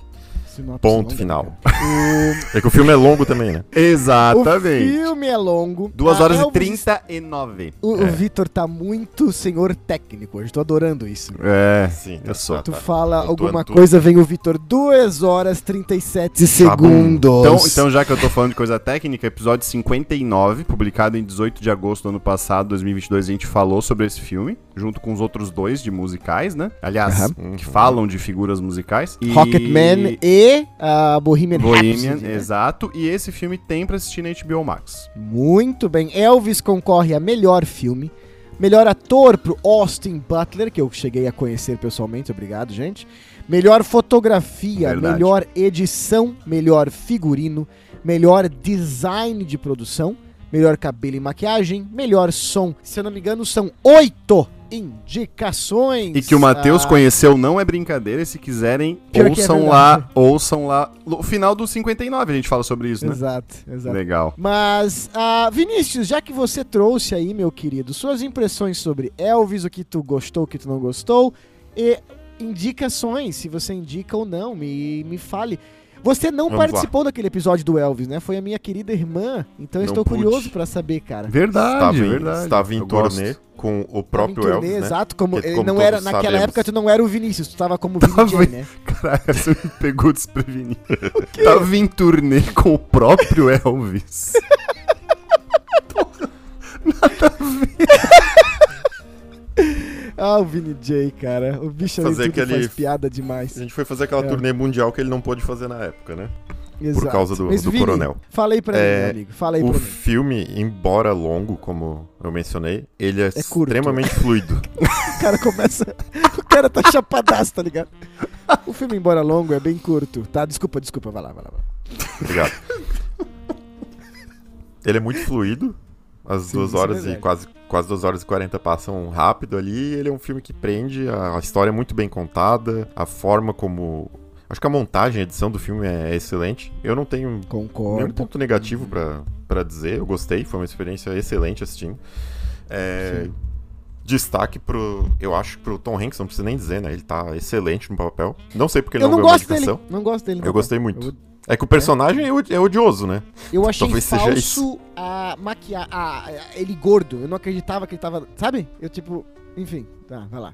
S1: Sinopse
S2: Ponto
S1: longa,
S2: final.
S1: O-
S2: É que o filme é longo também, né?
S1: O
S3: Exatamente.
S1: filme é longo.
S3: 2
S1: A
S3: horas e
S1: Elvis-
S3: 39.
S1: O,
S2: É.
S1: o Vitor tá muito senhor técnico hoje, tô adorando isso.
S3: É.
S2: Sim,
S3: eu sou.
S1: Tu
S2: tá.
S1: fala
S2: Pontuando
S1: alguma
S2: tudo.
S1: coisa, vem o Vitor. 2 horas 37
S2: Tá
S1: segundos.
S3: Então, então, já que eu tô falando de coisa técnica, episódio 59, publicado em 18 de agosto do ano passado, 2022, a gente falou sobre esse filme, junto com os outros dois de musicais, né? Aliás,
S2: Uhum.
S3: que falam de figuras musicais. E...
S1: Rocketman e a Bohemian,
S3: Bohemian,
S1: Rhapsody, né?
S3: exato. E esse filme tem pra assistir na HBO Max.
S1: Muito bem. Elvis concorre a melhor filme. Melhor ator pro Austin Butler, que eu cheguei a conhecer pessoalmente, obrigado, gente. Melhor fotografia,
S3: Verdade.
S1: melhor edição, melhor figurino, melhor design de produção, melhor cabelo e maquiagem, melhor som. Se eu não me engano, são oito indicações.
S3: E que o Matheus
S1: Ah,
S3: conheceu não é brincadeira, e se quiserem,
S1: Pior é
S3: ouçam
S1: verdade.
S3: lá, ouçam lá. No final do 59 a gente fala sobre isso, né?
S1: Exato, exato.
S3: Legal.
S1: Mas, ah, Vinícius, já que você trouxe aí, meu querido, suas impressões sobre Elvis, o que tu gostou, o que tu não gostou, e indicações, se você indica ou não, me, me fale. Você não
S2: Vamos
S1: participou daquele episódio do Elvis, né? Foi a minha querida irmã, então eu
S2: Não
S1: estou
S2: pude.
S1: curioso pra saber, cara.
S3: Verdade,
S2: Estava em,
S3: verdade.
S2: estava em
S3: Eu
S2: turnê
S3: gosto.
S2: com o próprio
S1: turnê,
S2: Elvis, né?
S1: Exato, como,
S2: Que,
S1: ele
S2: como
S1: não era, naquela
S2: sabemos.
S1: época tu não era o Vinícius, tu tava como Vini
S3: Tava
S1: J,
S3: em-
S1: né?
S3: Caralho, você me pegou desprevenido. Tava em turnê com o próprio Elvis.
S1: Ah, o Vini J, cara. O bicho ali
S2: Fazer
S1: tudo
S2: aquele-
S1: faz piada demais.
S2: A gente foi fazer aquela
S1: É.
S2: turnê mundial que ele não pôde fazer na época, né?
S1: Exato.
S2: causa do-
S1: Mas,
S2: do
S1: Vini,
S2: coronel.
S1: Fala aí pra
S2: É,
S1: meu amigo. Fala aí
S2: O
S1: pra
S2: filme, embora longo, como eu mencionei, ele é,
S1: É
S2: extremamente fluido.
S1: O cara começa. O cara tá chapadaço, tá ligado? O filme, embora longo, é bem curto. Tá, desculpa, desculpa, vai lá, vai lá. Vai lá.
S2: Obrigado. ele é muito fluido. As
S1: Sim,
S2: duas
S1: é
S2: horas e
S1: verdade.
S2: quase, quase duas horas e 40 passam rápido ali. Ele é um filme que prende, a, história é muito bem contada, a forma como. Acho que a montagem, a edição do filme é excelente. Eu não tenho nenhum
S1: Concordo.
S2: ponto negativo pra, pra dizer. Eu gostei, foi uma experiência excelente assistindo. É, destaque pro. Eu acho que pro Tom Hanks, não precisa nem dizer, né? Ele tá excelente no papel. Não sei porque ele
S1: Eu
S2: não,
S1: não gosto dele. Não gosto dele.
S2: Eu
S1: não.
S2: gostei muito.
S1: Eu,
S2: É que o personagem é, é odioso, né?
S1: eu achei
S2: Talvez
S1: falso a maquiar. A, a- ele gordo. Eu não acreditava que ele tava. Sabe? Eu tipo. Enfim, tá, vai lá.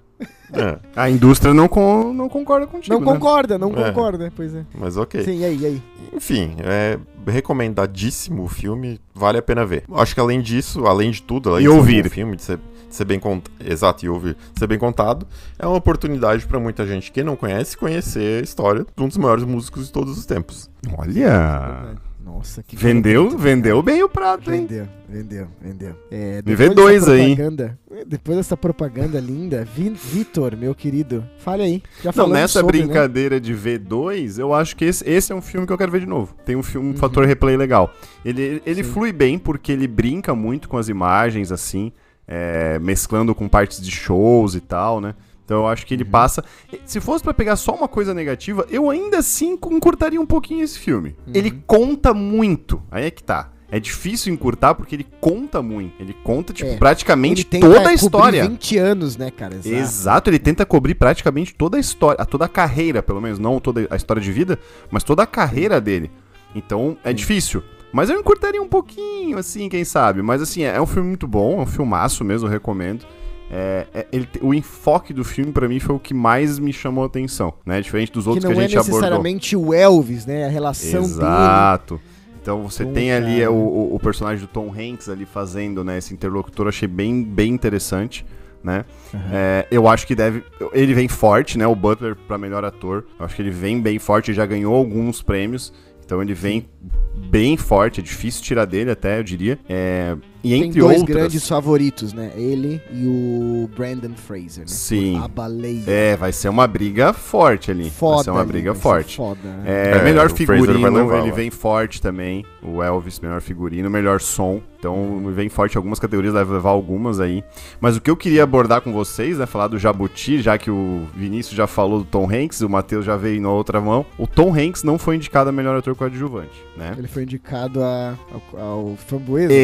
S2: É,
S3: A indústria não, con- não concorda contigo,
S1: Não
S3: né?
S1: concorda, não
S2: É.
S1: concorda, pois é.
S2: mas ok.
S1: Sim, e aí, e aí?
S2: Enfim, é recomendadíssimo o filme, vale a pena ver. Acho que além disso, além de tudo, além
S3: E
S2: de um
S3: ouvir.
S2: bom filme, de ser, de ser bem contado, exato, e ouvir, de ser bem contado, é uma oportunidade pra muita gente que não conhece conhecer a história de um dos maiores músicos de todos os tempos.
S3: Olha.
S1: Nossa, que
S3: Vendeu,
S1: bonito,
S3: vendeu bem o prato, hein?
S1: Vendeu, vendeu, vendeu. É,
S3: Me
S1: depois
S3: vê dois aí.
S1: propaganda- Depois dessa propaganda linda, Vi- Vitor, meu querido, fale aí. Já
S3: Não, nessa
S1: sobre, né?
S3: brincadeira de V2, eu acho que esse, esse é um filme que eu quero ver de novo. Tem um, filme, um
S1: Uhum.
S3: fator replay legal. Ele, ele
S1: Sim.
S3: flui bem porque ele brinca muito com as imagens, assim, é, mesclando com partes de shows e tal, né? Então eu acho que ele
S1: Uhum.
S3: passa. Se fosse pra pegar só uma coisa negativa, eu ainda assim encurtaria um pouquinho esse filme.
S1: Uhum.
S3: Ele conta muito. Aí é que tá. É difícil encurtar porque ele conta muito. Ele conta, tipo,
S1: É.
S3: praticamente
S1: Ele tenta
S3: toda a história.
S1: 20 anos, né, cara? Exato.
S3: Exato, ele tenta cobrir praticamente toda a história, toda a carreira, pelo menos, não toda a história de vida, mas toda a carreira dele. Então é difícil. Mas eu encurtaria um pouquinho, assim, quem sabe. Mas assim, é um filme muito bom, é um filmaço mesmo, eu recomendo. É, é- ele o enfoque do filme, pra mim, foi o que mais me chamou a atenção, né? Diferente dos
S1: Que
S3: outros
S1: não
S3: que, a
S1: é
S3: gente abordou.
S1: necessariamente o Elvis, né? A relação dele.
S3: Exato. Então você tem ali é, o, o- o personagem do Tom Hanks ali fazendo, né, esse interlocutor, achei bem, bem interessante, né? É, eu acho que deve, ele vem forte, né, o Butler pra melhor ator, eu acho que ele vem bem forte, já ganhou alguns prêmios, Então ele vem bem forte, é difícil tirar dele até, eu diria. É, e
S1: Tem
S3: entre
S1: dois
S3: outras...
S1: grandes favoritos, né? Ele e o Brandon Fraser, né?
S3: Sim.
S1: A baleia.
S3: É, vai ser uma briga forte ali.
S1: foda.
S3: vai ser uma briga
S1: vai
S3: forte.
S1: Foda, né?
S3: É,
S2: É,
S3: melhor
S2: vai
S3: figurino,
S2: levar,
S3: ele
S2: lá.
S3: vem forte também. O Elvis, melhor figurino, melhor som. Então, vem forte em algumas categorias, deve levar algumas aí. Mas o que eu queria abordar com vocês, né, falar do Jabuti, já que o Vinícius já falou do Tom Hanks, o Matheus já veio na outra mão. O Tom Hanks não foi indicado a melhor ator coadjuvante, né?
S1: Ele foi indicado a- ao, ao Framboesa. não foi?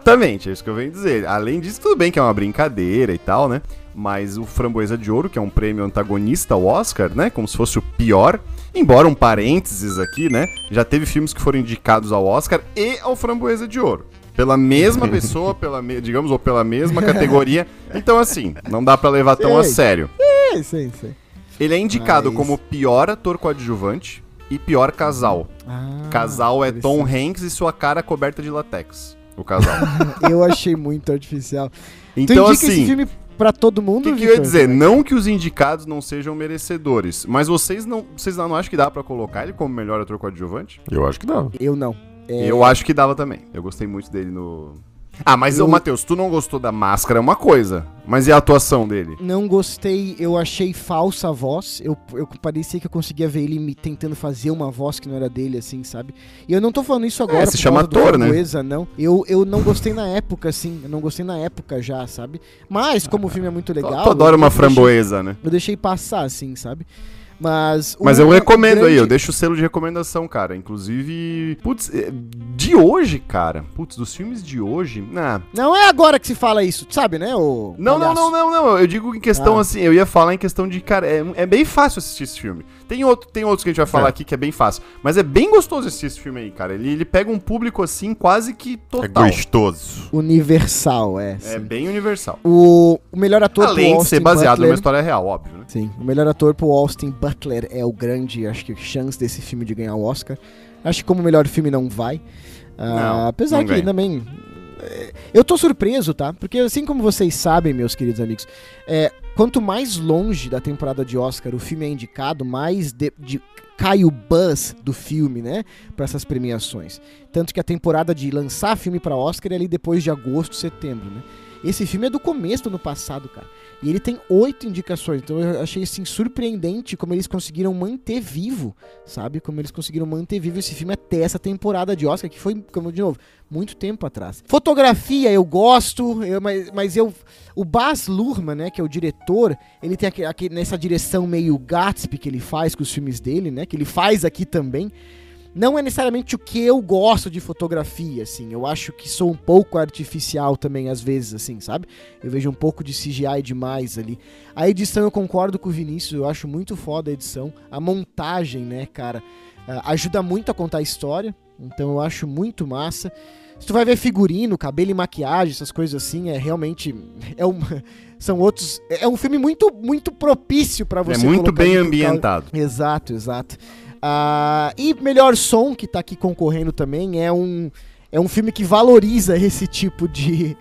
S3: Exatamente, é isso que eu venho dizer. Além disso, tudo bem que é uma brincadeira e tal, né? Mas o Framboesa de Ouro, que é um prêmio antagonista ao Oscar, né? Como se fosse o pior. Embora um parênteses aqui, né? Já teve filmes que foram indicados ao Oscar e ao Framboesa de Ouro. Pela mesma pessoa, pela me- digamos, ou pela mesma categoria. Então, assim, não dá pra levar tão a sério.
S1: É, sei, sei.
S3: Ele é indicado
S1: Mas-
S3: como pior ator coadjuvante e pior casal.
S1: Ah,
S3: casal é Tom Hanks e sua cara coberta de latex. O casal.
S1: Eu achei muito artificial.
S3: Então,
S1: tu indica esse
S3: assim.
S1: filme pra todo
S3: O
S1: mundo,
S3: que, que eu ia dizer? Não que os indicados não sejam merecedores, mas vocês não, vocês não acham que dá pra colocar ele como melhor ator coadjuvante?
S2: Eu acho que dá.
S1: Eu não. É,
S3: Eu acho que dava também. Eu gostei muito dele no. Ah, mas
S1: Eu-
S3: Matheus, tu não gostou da máscara é uma coisa, mas e a atuação dele?
S1: Não gostei, eu achei falsa a voz. Eu, eu parecia que eu conseguia ver ele me tentando fazer uma voz que não era dele, assim, sabe? E eu não tô falando isso agora.
S3: se
S1: por
S3: chama ator, né?
S1: Framboesa, não. Eu, eu não gostei na época, assim. Eu não gostei na época já, sabe? Mas, como o filme é muito legal.
S3: tu, adora
S1: eu
S3: uma
S1: deixei-
S3: framboesa, né?
S1: Eu deixei passar, assim, sabe? Mas.
S3: Mas eu recomendo aí,
S1: grande-
S3: eu deixo o selo de recomendação, cara. Inclusive, putz, é, de hoje, cara. Putz, dos filmes de hoje, nah,
S1: Não é agora que se fala isso, sabe, né? O
S3: Não, não, não, não, não. Eu digo em questão
S1: Ah.
S3: assim, eu ia falar em questão de, cara, é, é bem fácil assistir esse filme. Tem, outro, tem outros que a gente vai falar
S2: É.
S3: aqui que é bem fácil. Mas é bem gostoso assistir esse filme aí, cara. Ele, ele pega um público assim, quase que
S2: É
S3: total.
S2: gostoso.
S1: Universal, é.
S3: É
S1: sim.
S3: bem universal.
S1: O, o melhor ator
S3: Além de ser baseado
S1: Butler,
S3: numa história real, óbvio, né?
S1: Sim, o melhor ator pro Austin Butler é o grande, acho que, chance desse filme de ganhar o Oscar. Acho que como melhor filme não vai. Ah,
S3: Não,
S1: apesar
S3: não
S1: que também. é, Eu tô surpreso, tá? Porque assim como vocês sabem, meus queridos amigos, é, quanto mais longe da temporada de Oscar o filme é indicado, mais de- de- cai o buzz do filme, né? Pra essas premiações. Tanto que a temporada de lançar filme pra Oscar é ali depois de agosto, setembro, né? Esse filme é do começo do ano passado, cara. E ele tem oito indicações. Então eu achei assim surpreendente como eles conseguiram manter vivo, sabe? Como eles conseguiram manter vivo esse filme até essa temporada de Oscar, que foi, como de novo, muito tempo atrás. Fotografia eu gosto, eu- mas, mas eu. O Baz Luhrmann, né, que é o diretor, ele tem aquele- nessa direção meio Gatsby que ele faz com os filmes dele, né? Que ele faz aqui também não é necessariamente o que eu gosto de fotografia, assim. Eu acho que sou um pouco artificial também, às vezes, assim, sabe? Eu vejo um pouco de CGI demais ali. A edição eu concordo com o Vinícius, eu acho muito foda a edição. A montagem, né, cara, ah, ajuda muito a contar a história. Então eu acho muito massa. Se tu vai ver figurino, cabelo e maquiagem, essas coisas assim, é realmente é um, são outros, é um filme muito muito propício pra você
S3: é muito bem ambientado.
S1: Exato, exato. Ah, e melhor som que tá aqui concorrendo também é um é um filme que valoriza esse tipo de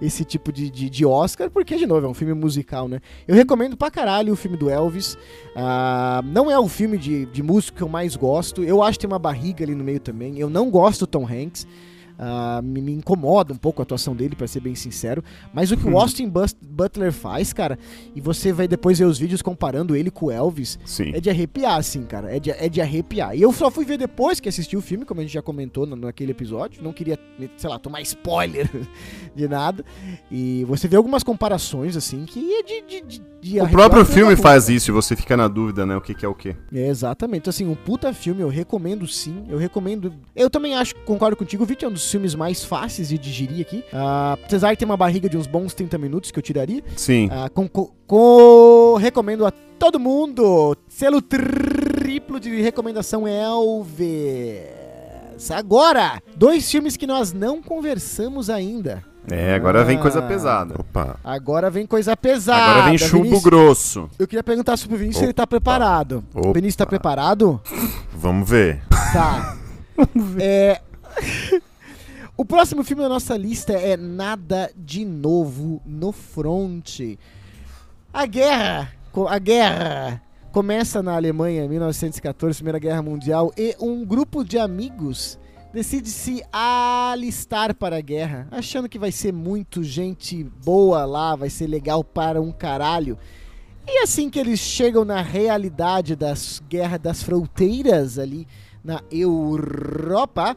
S1: esse tipo de, de, de Oscar, porque de novo é um filme musical, né? Eu recomendo pra caralho o filme do Elvis. Ah, não é o filme de, de música que eu mais gosto. Eu acho que tem uma barriga ali no meio também. Eu não gosto do Tom Hanks. Ah, me, me incomoda um pouco a atuação dele, pra ser bem sincero. Mas o que o Austin Bus- Butler faz, cara, e você vai depois ver os vídeos comparando ele com o Elvis,
S3: Sim.
S1: é de arrepiar, assim, cara. É de, é de arrepiar. E eu só fui ver depois que assisti o filme, como a gente já comentou no, naquele episódio. Não queria, sei lá, tomar spoiler de nada. E você vê algumas comparações, assim, que é de. de, de,
S3: O próprio filme faz isso e você fica na dúvida, né? O que, que é o quê?
S1: é, exatamente. Então, assim, um puta filme, eu recomendo sim. Eu recomendo. Eu também acho, concordo contigo, o Vit é um dos filmes mais fáceis de digerir aqui. Ah, apesar de ter uma barriga de uns bons 30 minutos que eu tiraria.
S3: Sim.
S1: Ah, com, com- com- recomendo a todo mundo. Selo triplo de recomendação Elvis. Agora, dois filmes que nós não conversamos ainda.
S3: É, agora vem coisa
S1: Ah.
S3: pesada.
S2: Opa.
S1: Agora vem coisa pesada.
S3: Agora vem chumbo
S1: Vinícius.
S3: grosso.
S1: Eu queria perguntar sobre o Vinícius se ele tá preparado.
S2: Opa.
S1: O Vinícius tá preparado?
S2: Vamos ver.
S1: Tá. É. O próximo filme da nossa lista é Nada de Novo no Fronte. A guerra, a guerra começa na Alemanha, 1914, Primeira Guerra Mundial, e um grupo de amigos decide se alistar para a guerra, achando que vai ser muito gente boa lá, vai ser legal para um caralho. E assim que eles chegam na realidade das guerras das fronteiras ali na Europa,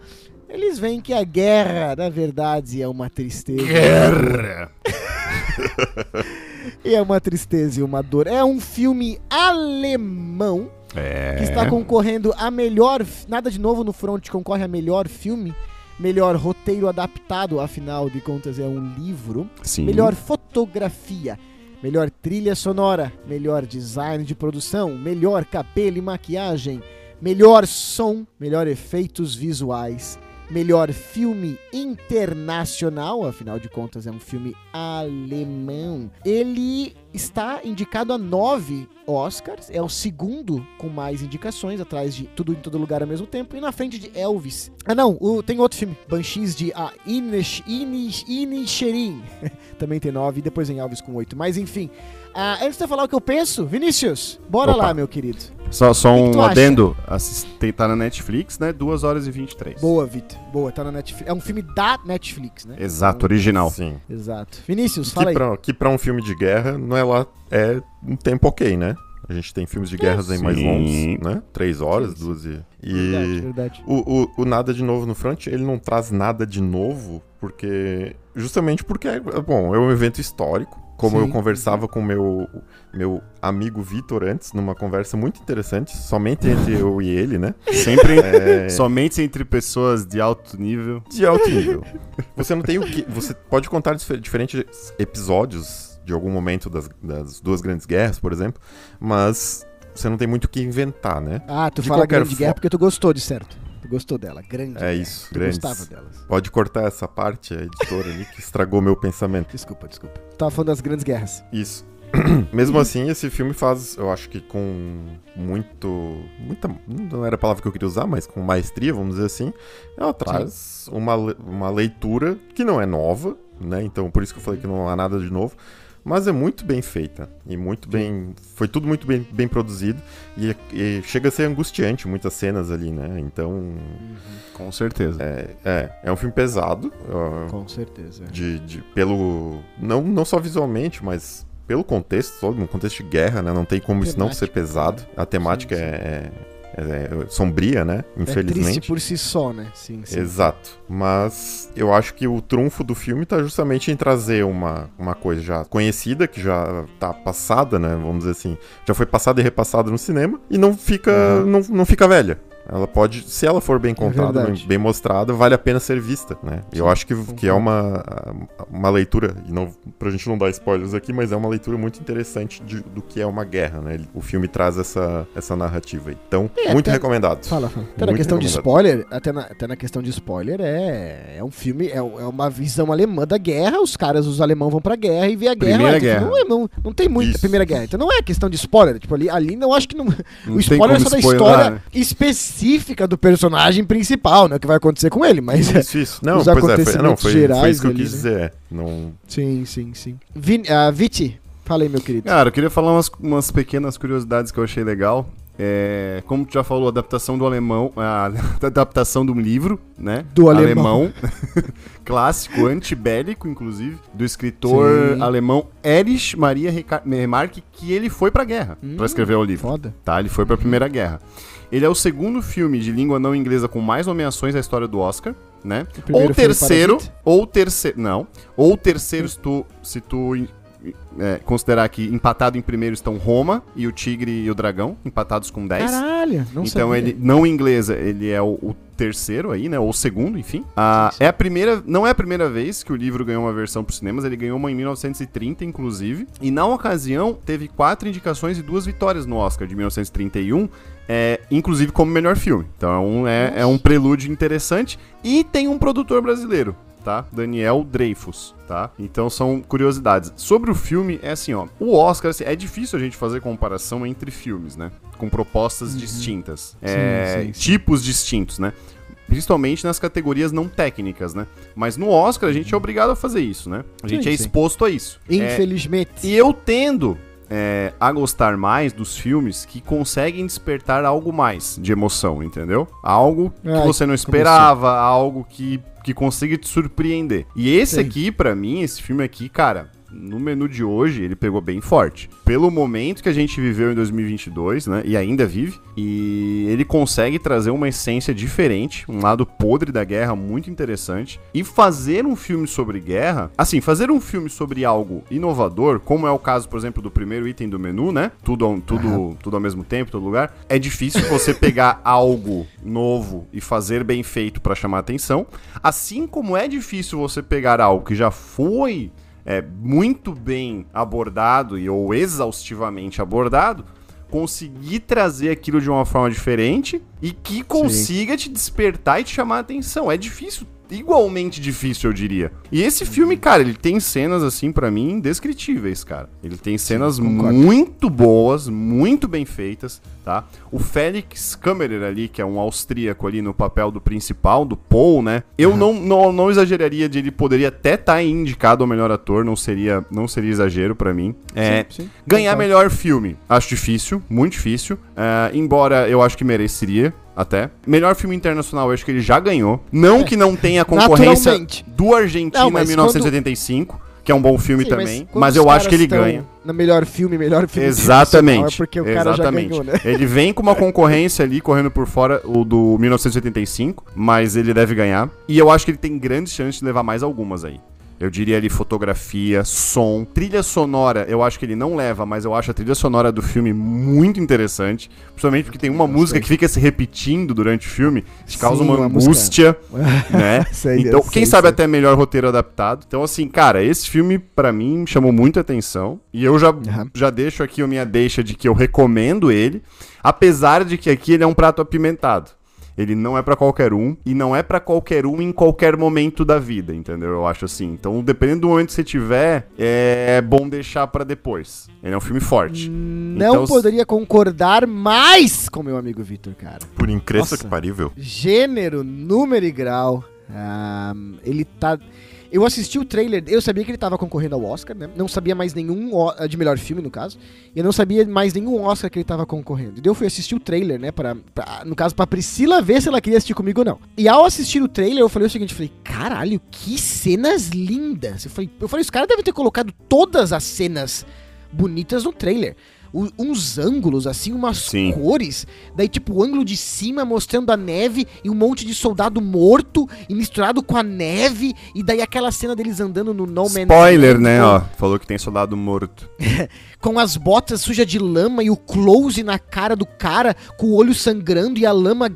S1: eles veem que a guerra, na verdade, é uma tristeza.
S3: Guerra!
S1: E é uma tristeza e uma dor. É um filme alemão
S3: É.
S1: que está concorrendo a melhor. Nada de novo no front, concorre a melhor filme, melhor roteiro adaptado, afinal de contas é um livro,
S3: Sim.
S1: melhor fotografia, melhor trilha sonora, melhor design de produção, melhor cabelo e maquiagem, melhor som, melhor efeitos visuais. Melhor filme internacional, afinal de contas é um filme alemão. Ele está indicado a nove Oscars, é o segundo com mais indicações, atrás de Tudo em Todo Lugar ao mesmo tempo, e na frente de Elvis. Ah não, o- tem outro filme, Banshees de ah, Inish, Inish, Inisherin, também tem nove, e depois vem Elvis com oito. Mas enfim, ah, antes de eu falar o que eu penso, Vinícius, bora
S3: Opa.
S1: lá, meu querido.
S3: Só, só
S1: que que
S3: um
S1: acha?
S3: adendo. Assist... tem- Tá na Netflix, né? 2 horas e 23.
S1: Boa, Vitor, boa, tá na Netflix. É um filme da Netflix, né?
S3: Exato, original.
S2: Sim.
S1: Exato. Vinícius,
S2: Que
S1: fala aí.
S2: pra, que pra um filme de guerra, não é lá. É um tempo ok, né? A gente tem filmes de guerras aí mais longos, né? Três horas,
S1: Sim,
S2: duas e.
S1: Verdade,
S2: E
S1: verdade.
S2: o, o, o Nada de Novo no Front, ele não traz nada de novo, porque. Justamente porque, é, bom, é um evento histórico. Como
S1: Sim.
S2: eu conversava com meu meu amigo Vitor antes, numa conversa muito interessante, somente entre eu e ele, né?
S3: Sempre
S2: É,
S3: somente entre pessoas de alto nível.
S2: de alto nível. Você não tem o que. Você pode contar difer- diferentes episódios de algum momento das, das duas grandes guerras, por exemplo, mas você não tem muito o que inventar, né?
S1: Ah, tu
S2: de
S1: fala
S2: qualquer
S1: grande guerra porque tu gostou de certo. Gostou dela, grande.
S2: É isso,
S1: Tu
S2: grandes.
S1: gostava delas.
S2: Pode cortar essa parte, a editora ali, que estragou meu pensamento.
S1: Desculpa, desculpa. Tava falando das grandes guerras.
S2: Isso. Mesmo assim, esse filme faz, eu acho que com muito. Muita. Não era a palavra que eu queria usar, mas com maestria, vamos dizer assim. Ela traz uma, uma leitura que não é nova, né? Então, por isso que eu falei que não há nada de novo. Mas é muito bem feita. E muito bem. Foi tudo muito bem, bem produzido. E, e chega a ser angustiante muitas cenas ali, né? Então.
S3: Com certeza.
S2: É, é, é um filme pesado. ó,
S1: Com certeza.
S2: de, de- pelo não, não só visualmente, mas pelo contexto, todo, no contexto de guerra, né? Não tem como isso não ser pesado. A temática
S1: Sim, sim.
S2: É, é- é sombria, né?
S1: É triste
S2: Infelizmente.
S1: por si só, né? Sim, sim.
S2: Exato. Mas eu acho que o trunfo do filme tá justamente em trazer uma, uma coisa já conhecida, que já tá passada, né? Vamos dizer assim. Já foi passada e repassada no cinema e não fica,
S1: Uhum.
S2: não, não fica velha. Ela pode, se ela for bem contada,
S1: verdade.
S2: bem, bem mostrada, vale a pena ser vista, né?
S1: Sim,
S2: eu acho que, que é uma, uma leitura, e não, pra gente não dar spoilers aqui, mas é uma leitura muito interessante de- do que é uma guerra, né? O filme traz essa, essa narrativa. Então,
S1: É,
S2: muito
S1: até-
S2: recomendado.
S1: Fala, fala. Até na
S2: Muito
S1: questão de spoiler, até na, até na questão de spoiler, é, é um filme, é, é uma visão alemã da guerra, os caras, os alemãos vão pra guerra e vê a guerra.
S3: Primeira
S1: tipo,
S3: guerra.
S1: Não, é- não, não tem muita
S2: Isso.
S1: primeira guerra. Então não é questão de spoiler. Tipo, ali, ali não acho que não.
S3: Não
S1: o spoiler é só da história
S3: né?
S1: específica do personagem principal, né? O que vai acontecer com ele, mas.
S2: Isso, isso. Não,
S1: Os
S2: pois é, foi, não,
S1: acontecimentos
S2: foi, foi
S1: gerais
S2: isso que eu
S1: ali,
S2: quis
S1: né?
S2: dizer. é. Não,
S1: sim, sim, sim. Vin, ah, Viti, fala aí, meu querido.
S3: Cara, eu queria falar umas, umas pequenas curiosidades que eu achei legal. É, como tu já falou, adaptação do alemão, a adaptação de um livro, né?
S1: Do alemão.
S3: clássico, antibélico, inclusive, do escritor
S1: Sim.
S3: alemão Erich Maria Remarque, que ele foi pra guerra
S1: Hum,
S3: pra escrever o livro.
S1: Foda.
S3: Tá, ele foi pra Primeira Guerra. Ele é o segundo filme de língua não inglesa com mais nomeações da história do Oscar, né?
S1: O
S3: Ou terceiro, ou terceiro, não. Ou terceiro se tu, se tu é, considerar que empatado em primeiro estão Roma e o Tigre e o Dragão, empatados com 10.
S1: Caralho, não
S3: então
S1: sabia.
S3: ele, não inglesa, ele é o, o terceiro aí, né? Ou o segundo, enfim. Ah. É a primeira, não é a primeira vez que o livro ganhou uma versão para cinemas, ele ganhou uma em 1930, inclusive. E na ocasião, teve quatro indicações e duas vitórias no Oscar de 1931, é, inclusive como melhor filme. Então é, é um prelúdio interessante. E tem um produtor brasileiro, tá? Daniel Dreyfus, tá? Então são curiosidades. Sobre o filme, é assim, ó. O Oscar, assim, é difícil a gente fazer comparação entre filmes, né? Com propostas distintas. É,
S1: Uhum. sim, sim.
S3: Tipos distintos, né? Principalmente nas categorias não técnicas, né? Mas no Oscar a gente é obrigado a fazer isso, né? A gente
S1: Sim,
S3: é
S1: sim.
S3: exposto a isso. É,
S1: Infelizmente.
S3: e eu tendo é, a gostar mais dos filmes que conseguem despertar algo mais de emoção, entendeu? Algo que
S1: Ai,
S3: você não esperava, algo que, que consiga te surpreender. E esse
S1: Sim.
S3: aqui, pra mim, esse filme aqui, cara, no menu de hoje, ele pegou bem forte. Pelo momento que a gente viveu em 2022, né? E ainda vive. E ele consegue trazer uma essência diferente, um lado podre da guerra muito interessante. E fazer um filme sobre guerra, assim, fazer um filme sobre algo inovador, como é o caso, por exemplo, do primeiro item do menu, né? Tudo, tudo, tudo ao mesmo tempo, todo lugar. É difícil você pegar algo novo e fazer bem feito pra chamar atenção. Assim como é difícil você pegar algo que já foi é, muito bem abordado e ou exaustivamente abordado, conseguir trazer aquilo de uma forma diferente e que consiga te despertar e te chamar a atenção. É difícil, igualmente difícil, eu diria. E esse filme, cara, ele tem cenas assim pra mim indescritíveis, cara. Ele tem cenas
S1: concordo.
S3: muito boas, muito bem feitas, tá? O Felix Kammerer ali, que é um austríaco ali no papel do principal, do Paul, né? Eu não, não, não exageraria de ele poderia até estar indicado ao melhor ator, não seria, não seria exagero pra mim. É,
S1: Sim, sim,
S3: Ganhar melhor filme, acho difícil, muito difícil. É, embora eu acho que mereceria, até. Melhor filme internacional, eu acho que ele já ganhou. Não que não tenha concorrência do Argentina
S1: Não, mas
S3: 1985, que é um bom filme
S1: Sim,
S3: também.
S1: quando
S3: Mas,
S1: os
S3: eu acho que ele ganha.
S1: Na melhor filme, melhor filme.
S3: Exatamente.
S1: É porque o cara
S3: exatamente.
S1: já ganhou, né?
S3: Ele vem com uma concorrência ali correndo por fora, o do 1985, mas ele deve ganhar. E eu acho que ele tem grandes chances de levar mais algumas aí. Eu diria ali fotografia, som, trilha sonora. Eu acho que ele não leva, mas eu acho a trilha sonora do filme muito interessante. Principalmente porque tem uma música que fica se repetindo durante o filme, te causa
S1: Sim,
S3: uma
S1: uma música-
S3: angústia, né?
S1: Sei,
S3: então,
S1: eu
S3: quem
S1: sei,
S3: sabe
S1: sei.
S3: até melhor roteiro adaptado. Então, assim, cara, esse filme, pra mim, chamou muita atenção. E eu já,
S1: Aham.
S3: já deixo aqui a minha deixa de que eu recomendo ele. Apesar de que aqui ele é um prato apimentado. Ele não é pra qualquer um e não é pra qualquer um em qualquer momento da vida, entendeu? Eu acho assim. Então, dependendo do momento que você tiver, é bom deixar pra depois. Ele é um filme forte.
S1: Não
S3: Então,
S1: poderia concordar mais com meu amigo Vitor, cara.
S2: Por incrível
S1: Nossa.
S2: que parível.
S1: Gênero, número e grau. ah, ele tá. Eu assisti o trailer, eu sabia que ele tava concorrendo ao Oscar, né? Não sabia mais nenhum o- de melhor filme, no caso. E eu não sabia mais nenhum Oscar que ele tava concorrendo. Daí eu fui assistir o trailer, né? Pra- no caso, pra Priscila ver se ela queria assistir comigo ou não. E ao assistir o trailer, eu falei o seguinte: falei, caralho, que cenas lindas. Eu falei, eu falei os caras devem ter colocado todas as cenas bonitas no trailer. Uns ângulos, assim, umas
S3: Sim.
S1: cores. Daí, tipo, o ângulo de cima mostrando a neve e um monte de soldado morto e misturado com a neve. E daí aquela cena deles andando no No Man's
S3: Spoiler,
S1: Land
S3: né?
S1: com-
S3: Ó, falou que tem soldado morto.
S1: Com as botas sujas de lama e o close na cara do cara, com o olho sangrando e a lama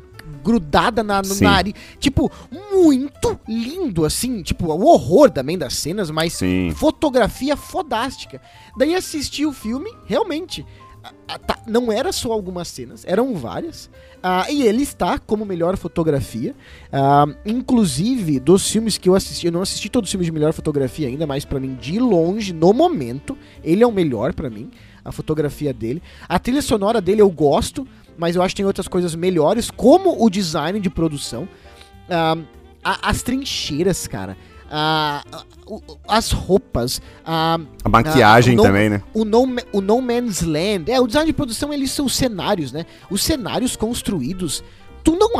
S1: grudada na, no
S3: Sim.
S1: nariz. Tipo, muito lindo, assim. Tipo, o horror também das cenas, mas
S3: Sim.
S1: fotografia fodástica. Daí assisti o filme, realmente. a- a- tá- não era só algumas cenas, eram várias. Ah, e ele está como melhor fotografia. Ah, inclusive, dos filmes que eu assisti, eu não assisti todos os filmes de melhor fotografia ainda, mas pra mim, de longe, no momento, ele é o melhor pra mim. A fotografia dele. A trilha sonora dele eu gosto, mas eu acho que tem outras coisas melhores, como o design de produção. A- as trincheiras, cara. O- as roupas. ah,
S3: A maquiagem
S1: o no-
S3: também, né?
S1: o no, o no Man's Land. É, o design de produção, eles são cenários, né? Os cenários construídos. Tu não.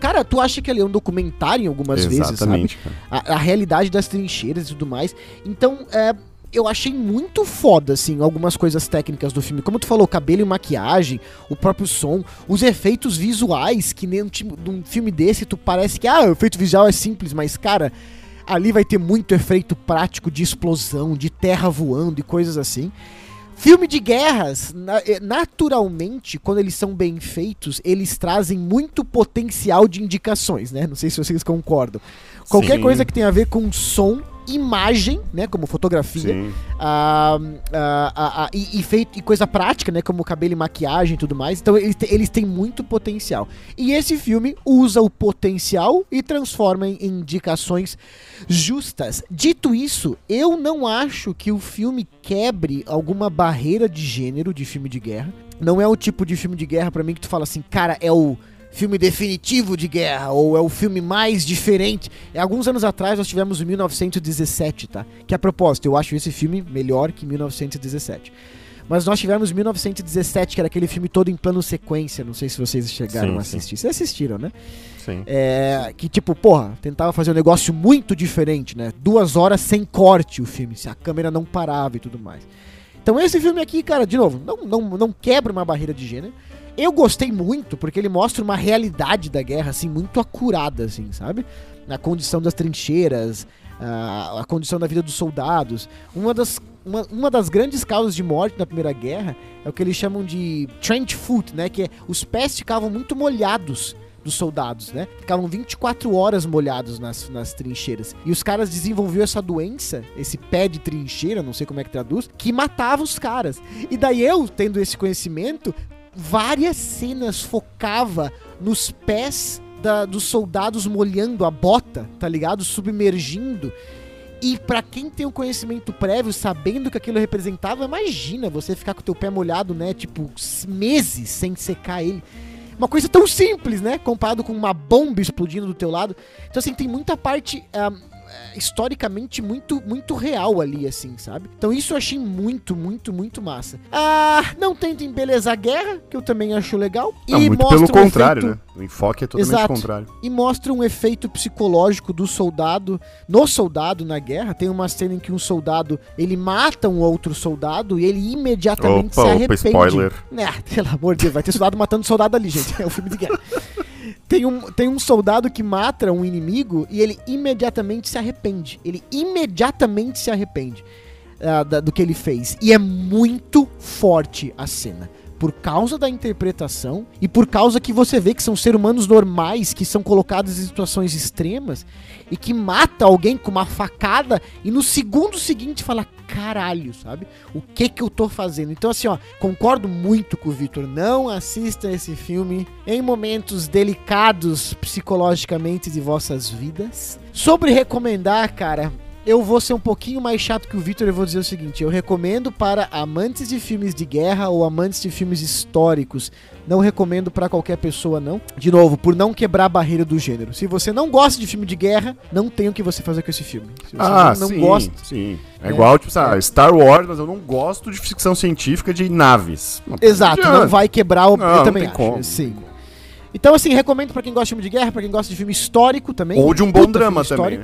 S1: Cara, tu acha que ele é um documentário em algumas vezes, sabe?
S3: Exatamente.
S1: A, a realidade das trincheiras e tudo mais. Então, é. Eu achei muito foda, assim, algumas coisas técnicas do filme. Como tu falou, cabelo e maquiagem, o próprio som, os efeitos visuais, que nem num filme desse, tu parece que, ah, o efeito visual é simples, mas, cara, ali vai ter muito efeito prático de explosão, de terra voando e coisas assim. Filme de guerras, eh, naturalmente, quando eles são bem feitos, eles trazem muito potencial de indicações, né? Não sei se vocês concordam. Qualquer
S3: Sim.
S1: coisa que tenha a ver com som, imagem, né? Como fotografia, ah, ah, ah, ah, e, e feito, e coisa prática, né? Como cabelo e maquiagem e tudo mais. Então eles, te- eles têm muito potencial. E esse filme usa o potencial e transforma em indicações justas. Dito isso, eu não acho que o filme quebre alguma barreira de gênero de filme de guerra. Não é o tipo de filme de guerra pra mim que tu fala assim, cara, é o filme definitivo de guerra, ou é o filme mais diferente. É, alguns anos atrás nós tivemos o 1917, tá? Que a propósito, eu acho esse filme melhor que 1917. Mas nós tivemos 1917, que era aquele filme todo em plano sequência. Não sei se vocês chegaram
S2: Sim,
S1: a
S2: sim.
S1: assistir. Vocês assistiram, né?
S2: Sim.
S1: É, que tipo, porra, tentava fazer um negócio muito diferente, né? Duas horas sem corte o filme, se a câmera não parava e tudo mais. Então esse filme aqui, cara, de novo, não, não, não quebra uma barreira de gênero. Eu gostei muito, porque ele mostra uma realidade da guerra, assim, muito acurada, assim, sabe? A condição das trincheiras, a, a condição da vida dos soldados. Uma das, uma, uma das grandes causas de morte na Primeira Guerra é o que eles chamam de trench foot, né? Que é, os pés ficavam muito molhados dos soldados, né? Ficavam 24 horas molhados nas, nas trincheiras. E os caras desenvolveram essa doença, esse pé de trincheira, não sei como é que traduz, que matava os caras. E daí eu, tendo esse conhecimento, várias cenas focava nos pés da- dos soldados molhando a bota, tá ligado? Submergindo. E pra quem tem um conhecimento prévio, sabendo o que aquilo representava, imagina você ficar com o teu pé molhado, né? Tipo, meses sem secar ele. Uma coisa tão simples, né? Comparado com uma bomba explodindo do teu lado. Então, assim, tem muita parte ah, eh, historicamente muito, muito real ali, assim, sabe? Então, isso eu achei muito, muito, muito massa. Ah, não tenta embelezar a guerra, que eu também acho legal.
S3: Não, muito
S1: mostra
S3: pelo
S1: um
S3: contrário,
S1: efeito-
S3: né? O enfoque é totalmente
S1: Exato.
S3: contrário.
S1: e mostra um efeito psicológico do soldado no soldado na guerra. Tem uma cena em que um soldado ele mata um outro soldado e ele imediatamente
S2: Opa,
S1: se
S2: opa,
S1: arrepende.
S2: spoiler.
S1: É, pelo amor de Deus, vai ter soldado matando soldado ali, gente. É um filme de guerra. Tem um, tem um soldado que mata um inimigo e ele imediatamente se arrepende. Ele imediatamente se arrepende ah, da- do que ele fez. E é muito forte a cena. Por causa da interpretação e por causa que você vê que são seres humanos normais que são colocados em situações extremas e que mata alguém com uma facada e no segundo seguinte fala caralho, sabe? O que que eu tô fazendo? Então assim, ó, concordo muito com o Victor, não assista esse filme em momentos delicados psicologicamente de vossas vidas. Sobre recomendar, cara, eu vou ser um pouquinho mais chato que o Victor e vou dizer o seguinte: eu recomendo para amantes de filmes de guerra ou amantes de filmes históricos. Não recomendo para qualquer pessoa, não. De novo, por não quebrar a barreira do gênero. Se você não gosta de filme de guerra, não tem o que você fazer com esse filme. Se você
S3: Ah,
S1: não, não
S3: sim,
S1: gosta.
S3: sim. É,
S1: É.
S3: igual, tipo, sabe, Star Wars, mas eu não gosto de ficção científica de naves. Não
S1: Exato, não vai quebrar o.
S3: Não,
S1: eu
S3: não
S1: também
S3: tem
S1: acho.
S3: como.
S1: Sim. Então, assim, recomendo pra quem gosta de filme de guerra, pra quem gosta de filme histórico também.
S3: Ou de um bom drama também,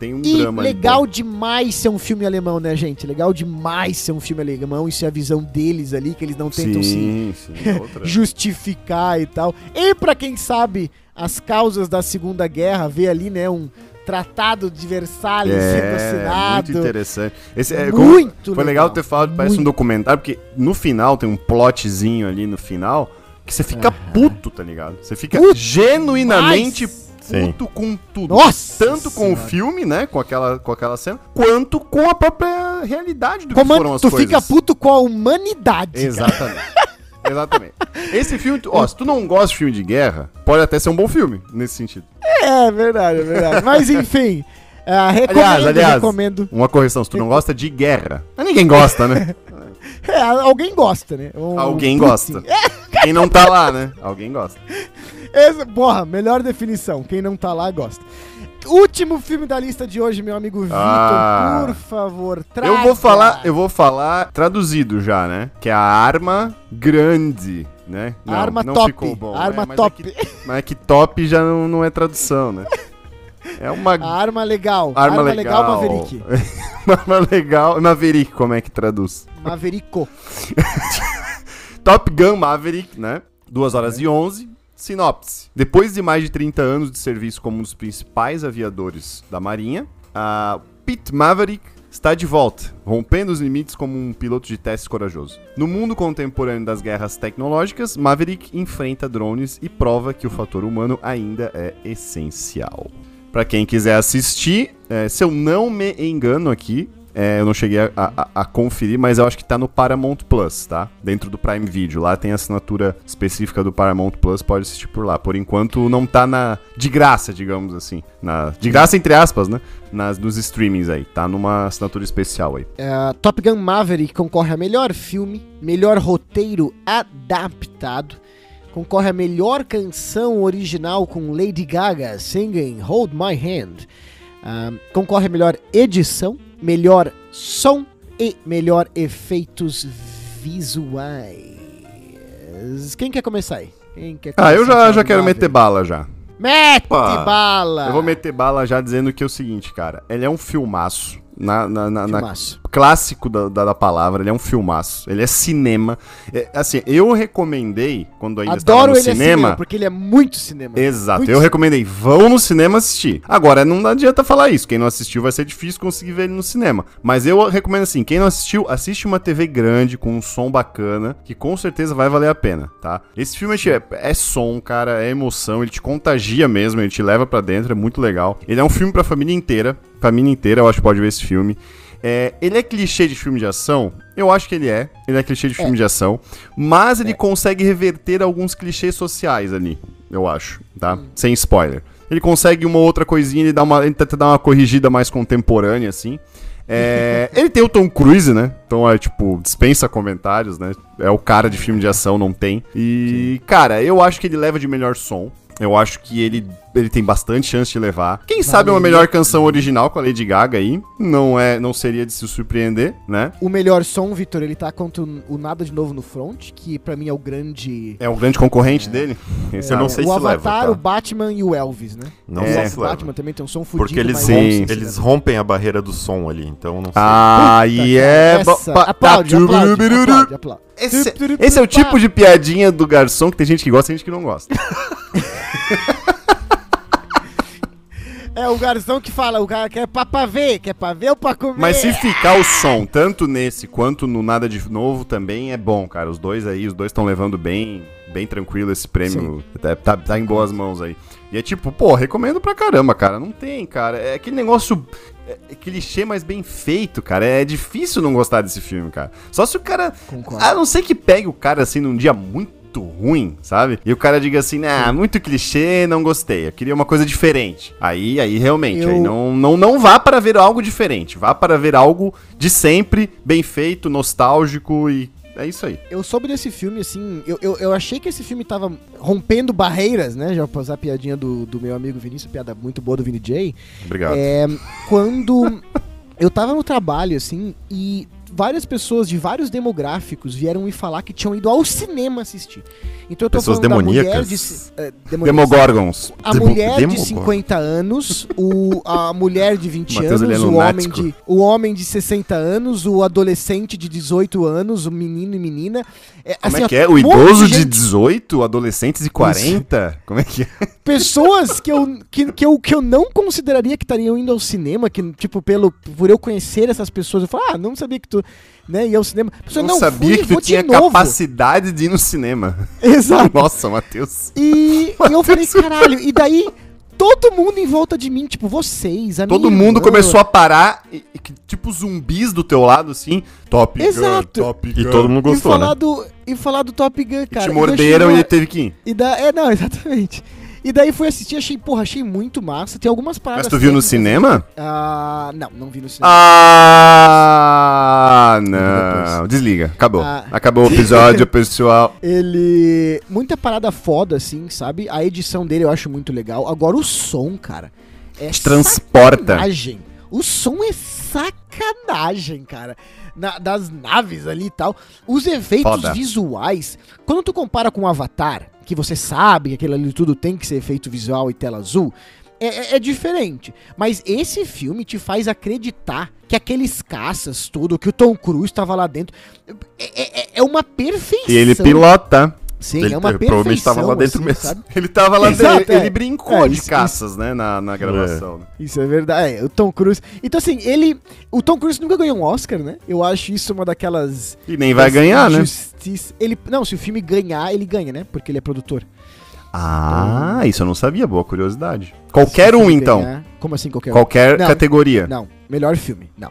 S3: Tem um
S1: E
S3: drama ali
S1: legal demais ser um filme alemão, né, gente? Legal demais ser um filme alemão. Isso é a visão deles ali, que eles não tentam se
S3: Sim, sim. é
S1: justificar e tal. E pra quem sabe as causas da Segunda Guerra, ver ali, né, um tratado de Versalhes sendo
S3: É,
S1: assinado.
S3: muito interessante. Esse, é, como-
S1: Muito
S3: Foi legal ter falado, parece um
S1: Muito.
S3: documentário, porque no final tem um plotzinho ali no final que você fica puto, tá ligado? Você fica
S1: Puto
S3: genuinamente.
S2: Sim.
S3: puto com tudo.
S1: Nossa
S3: Tanto com o
S1: Senhora.
S3: filme, né? Com aquela, com aquela cena, quanto com a própria realidade do que
S1: Como
S3: foram as
S1: tu
S3: coisas.
S1: fica puto com a humanidade. cara.
S3: Exatamente. Exatamente. Esse filme, tu- ó, se tu não gosta de filme de guerra, pode até ser um bom filme, nesse sentido.
S1: É verdade, é verdade. Mas enfim, ah, recomendo,
S3: Aliás, aliás,
S1: recomendo.
S3: uma correção, se tu não gosta de guerra. Mas ninguém gosta, né?
S1: É, alguém gosta, né? Um
S3: Alguém gosta. Quem não tá lá, né? Alguém gosta.
S1: Essa, porra, melhor definição. Quem não tá lá gosta. Último filme da lista de hoje, meu amigo Vitor,
S3: Ah.
S1: por favor, traga.
S3: Eu vou falar, eu vou falar traduzido já, né? Que é a arma grande, né? Não,
S1: Arma
S3: não
S1: top.
S3: ficou bom.
S1: Arma
S3: é, mas
S1: top.
S3: É que, mas é que top já não, não é tradução, né? É uma
S1: arma legal.
S3: arma, legal.
S1: Maverick.
S3: Uma arma legal. Maverick, como é que traduz?
S1: Maverico.
S3: Top Gun Maverick, né? 2 horas e 11. Sinopse. Depois de mais de 30 anos de serviço como um dos principais aviadores da Marinha, a Pete Maverick está de volta, rompendo os limites como um piloto de testes corajoso. No mundo contemporâneo das guerras tecnológicas, Maverick enfrenta drones e prova que o fator humano ainda é essencial. Pra quem quiser assistir, é, se eu não me engano aqui, é, eu não cheguei a, a- a conferir, mas eu acho que tá no Paramount Plus, tá? Dentro do Prime Video. Lá tem assinatura específica do Paramount Plus, pode assistir por lá. Por enquanto não tá na. De graça, digamos assim. Na, de graça, entre aspas, né? Nas, nos streamings aí. Tá numa assinatura especial aí.
S1: É, Top Gun Maverick concorre a melhor filme, melhor roteiro adaptado, concorre a melhor canção original com Lady Gaga singing Hold My Hand, Ah, concorre a melhor edição, melhor som e melhor efeitos visuais. Quem quer começar aí? Quem quer
S3: Ah, eu
S1: começar
S3: já, já quero meter bala já.
S1: Mete
S2: Opa!
S1: bala!
S3: Eu vou meter bala já dizendo que é o seguinte, cara. Ele é um filmaço. Na, na- na-
S1: Filmaço.
S3: Clássico da, da, da palavra, ele é um filmaço. Ele é cinema. É, assim, eu recomendei, quando ainda estava
S1: Adoro
S3: no
S1: ele é
S3: cinema.
S1: cinema, porque ele é muito cinema.
S3: Exato,
S1: Muito
S3: eu recomendei, vão no cinema assistir. Agora, não adianta falar isso, quem não assistiu vai ser difícil conseguir ver ele no cinema. Mas eu recomendo assim, quem não assistiu, assiste uma TV grande, com um som bacana, que com certeza vai valer a pena, tá? Esse filme é, é som, cara, é emoção, ele te contagia mesmo, ele te leva pra dentro, é muito legal. Ele é um filme pra família inteira, família inteira eu acho que pode ver esse filme. É, ele é clichê de filme de ação? Eu acho que ele é. Ele é clichê de filme de ação. Mas ele consegue reverter alguns clichês sociais ali, eu acho, tá? Sem spoiler. Ele consegue uma outra coisinha, ele, dá uma, ele tenta dar uma corrigida mais contemporânea, assim. É, ele tem o Tom Cruise, né? Então é tipo, dispensa comentários, né? É o cara de filme de ação, não tem. E, cara, eu acho que ele leva de melhor som. Eu acho que ele, ele tem bastante chance de levar. Quem sabe uma melhor canção original com a Lady Gaga aí. Não é, não seria de se surpreender, né?
S1: O melhor som, Vitor, ele tá contra o o Nada de Novo no Front, que pra mim é o grande...
S3: É o grande concorrente dele. Esse
S2: Eu não
S3: é o-
S2: sei
S1: o
S2: se
S1: Avatar,
S2: leva, tá?
S1: o Batman e o Elvis, né?
S2: Não
S1: o
S2: sei
S3: É.
S2: se leva.
S1: Batman também tem um som fudido,
S2: Porque eles,
S1: mas
S3: Sim.
S2: eles
S1: né?
S2: rompem a barreira do som ali, então não sei.
S3: Ah, e é.
S1: Essa,
S3: ba-
S1: aplaude,
S3: ba-
S1: aplaude,
S3: turururu.
S1: aplaude, aplaude.
S3: Esse, esse é o tipo de piadinha do garçom que tem gente que gosta e gente que não gosta.
S1: É o garçom que fala, o cara quer pra, pra ver, quer pra ver ou pra comer.
S3: Mas se ficar o som, tanto nesse quanto no Nada de Novo, também é bom, cara. Os dois aí, os dois estão levando bem, bem tranquilo esse prêmio. Tá, tá- tá em boas mãos aí. E é tipo, pô, recomendo pra caramba, cara. Não tem, cara. É aquele negócio. É, é clichê, mas bem feito, cara. É difícil não gostar desse filme, cara. Só se o cara.
S1: Concordo.
S3: A não ser que pegue o cara assim num dia muito ruim, sabe? E o cara diga assim, ah, muito clichê, não gostei. Eu queria uma coisa diferente. Aí, aí realmente,
S1: Eu-
S3: aí não, não, não vá para ver algo diferente. Vá para ver algo de sempre, bem feito, nostálgico e é isso aí.
S1: Eu soube desse filme, assim, eu, eu, eu achei que esse filme tava rompendo barreiras, né? Já pra usar a piadinha do, do meu amigo Vinícius, piada muito boa do Vini J.
S3: Obrigado.
S1: É, quando eu tava no trabalho, assim, e várias pessoas de vários demográficos vieram me falar que tinham ido ao cinema assistir. Então eu tô
S2: Pessoas
S1: falando da mulher
S2: demoníacas?
S1: de... é, demoníacas.
S3: Demogorgons.
S1: A
S2: Demo-
S1: mulher de
S2: Demogorgon.
S1: 50 anos, o, a mulher de 20
S3: Matheus, ele é
S1: anos, o homem, de, o homem de 60 anos, o adolescente de 18 anos, o menino e menina. É,
S3: Como
S1: assim,
S3: é que é? O idoso de
S1: gente-
S3: 18, adolescentes de 40? Como é que é?
S1: Pessoas que eu, que, que, eu, que eu não consideraria que estariam indo ao cinema, que, tipo, pelo, por eu conhecer essas pessoas, eu falo, ah, não sabia que tu, né, ia ao cinema. A pessoa,
S3: não,
S1: não,
S3: sabia
S1: fui,
S3: que tu tinha
S1: novo."
S3: capacidade de ir no cinema.
S1: Exato.
S3: Nossa, Matheus.
S1: E, e eu falei, caralho, e daí todo mundo em volta de mim, tipo, vocês, a
S3: Todo
S1: minha
S3: mundo
S1: irmã,
S3: começou a parar, e, e tipo zumbis do teu lado, assim. Top Gun,
S1: Exato.
S3: Top
S2: E todo mundo
S1: e
S2: gostou,
S1: falar
S2: né?
S1: do E falar do Top Gun, cara.
S3: te
S1: E
S3: morderam
S1: daí
S3: e ele
S1: chegou-
S3: teve que ir.
S1: E da... É, não, exatamente. E daí fui assistir, achei, porra, achei muito massa. Tem algumas paradas.
S3: Mas tu viu no cinema?
S1: Ah, não, não vi no cinema.
S3: Ah, não. Desliga. Acabou.
S1: Ah.
S3: Acabou o episódio, pessoal.
S1: Ele. Muita parada foda, assim, sabe? A edição dele eu acho muito legal. Agora o som, cara. É
S3: Te transporta.
S1: sacanagem. O som é sacanagem, cara. Na- das naves ali e tal. Os efeitos
S3: Foda.
S1: visuais. Quando tu compara com o Avatar, que você sabe que aquilo ali tudo tem que ser efeito visual e tela azul. É, é- é diferente. Mas esse filme te faz acreditar que aqueles caças, tudo, que o Tom Cruise estava lá dentro. É, é- é uma perfeição.
S3: E ele pilota.
S1: Sim,
S2: Ele
S1: é uma
S2: provavelmente
S1: perfeição.
S2: tava lá dentro
S1: assim,
S2: mesmo.
S1: sabe?
S3: Ele tava lá
S1: Exato,
S3: dentro.
S1: é.
S3: Ele brincou
S1: É,
S3: de
S1: isso-
S3: caças, né, na, na gravação. né?
S1: Isso é verdade. É, o Tom Cruise. Então, assim, ele. O Tom Cruise nunca ganhou um Oscar, né? Eu acho isso uma daquelas.
S3: E nem vai ganhar, né?
S1: Ele, não, se o filme ganhar, ele ganha, né? Porque ele é produtor.
S3: Ah, isso eu não sabia. Boa curiosidade. Qualquer um, então.
S1: ganhar- como assim qualquer um?
S3: Qualquer
S1: Não.
S3: categoria.
S1: Não, melhor filme. Não.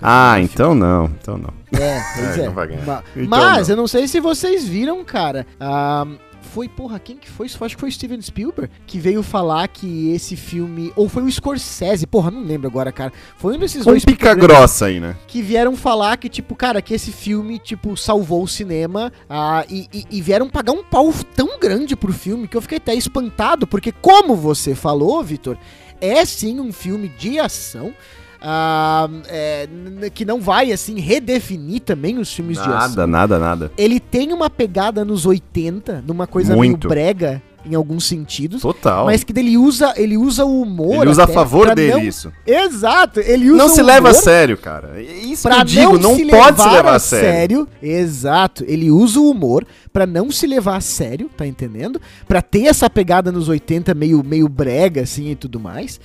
S3: Ah, então não. Então não.
S1: É, pois
S2: É,
S1: é.
S2: não vai ganhar.
S1: Ma-
S3: Então
S1: Mas
S3: não.
S1: eu não sei se vocês viram, cara. Ah, foi, porra, quem que foi? Isso acho que foi o Steven Spielberg que veio falar que esse filme. Ou foi o Scorsese, porra, não lembro agora, cara. Foi um desses
S3: Um
S1: dois
S3: pica grossa aí, né?
S1: que vieram falar que, tipo, cara, que esse filme, tipo, salvou o cinema ah, e, e- e vieram pagar um pau tão grande pro filme que eu fiquei até espantado, porque, como você falou, Vitor, é sim um filme de ação. Ah, é, que não vai, assim, redefinir também os filmes de ação.
S3: Nada, nada, nada.
S1: Ele tem uma pegada nos 80, numa coisa
S3: Muito.
S1: meio brega, em alguns sentidos.
S3: Total.
S1: Mas que ele usa, ele usa o humor.
S3: Ele usa a favor dele
S1: não-
S3: isso.
S1: Exato, ele usa
S3: Não se leva a sério, cara. É Isso que
S1: pra
S3: eu digo, não,
S1: se
S3: pode se levar a sério.
S1: Exato, ele usa o humor pra não se levar a sério, tá entendendo? Pra ter essa pegada nos 80 meio, meio brega assim e tudo mais.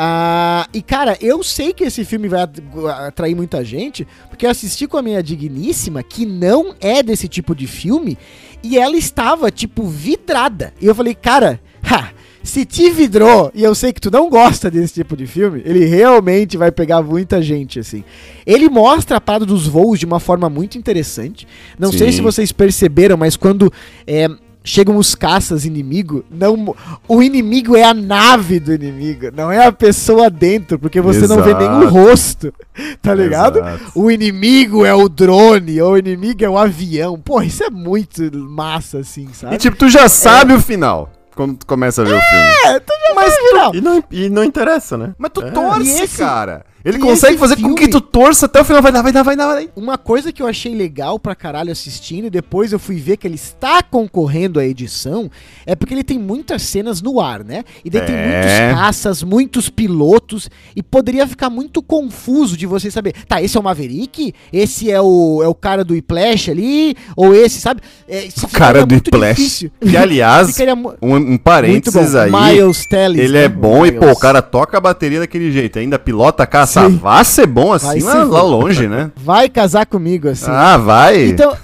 S1: Ah, e cara, eu sei que esse filme vai at- atrair muita gente, porque eu assisti com a minha digníssima, que não é desse tipo de filme, e ela estava, tipo, vidrada. E eu falei, cara, ha, se te vidrou, e eu sei que tu não gosta desse tipo de filme, ele realmente vai pegar muita gente, assim. Ele mostra a parada dos voos de uma forma muito interessante. Não sei
S3: Sim.
S1: se vocês perceberam, mas quando é, chegam os caças inimigo, não, o inimigo é a nave do inimigo, não é a pessoa dentro, porque você não vê nem o
S3: Exato.
S1: rosto, tá ligado?
S3: Exato.
S1: O inimigo é o drone, ou o inimigo é o avião. Pô, isso é muito massa, assim, sabe?
S3: E tipo, tu já sabe o final quando tu começa a ver o filme.
S1: É, tu já mas, final.
S2: E não, e não interessa, né?
S3: Mas tu
S2: É.
S3: torce,
S1: esse-
S3: cara. Ele
S1: e
S3: consegue fazer com que
S1: filme-
S3: tu torça até o final. Vai dar, vai dar, vai dar, vai dar.
S1: Uma coisa que eu achei legal pra caralho assistindo, e depois eu fui ver que ele está concorrendo à edição, é porque ele tem muitas cenas no ar, né? E daí tem
S3: É.
S1: muitos caças, muitos pilotos, e poderia ficar muito confuso de você saber, tá, esse é o Maverick, esse é o, é o cara do Whiplash ali, ou esse, sabe? É,
S3: O cara do
S1: difícil.
S3: Que, aliás,
S1: Ficaria
S3: um, um parênteses aí.
S1: Miles Teller.
S3: Ele é bom e, pô, o cara toca a bateria daquele jeito. Ainda pilota a caça.
S1: Sim.
S3: Vai ser bom assim
S1: Vai
S3: lá, lá longe, né?
S1: Vai casar comigo, assim.
S3: Ah, vai.
S1: Então,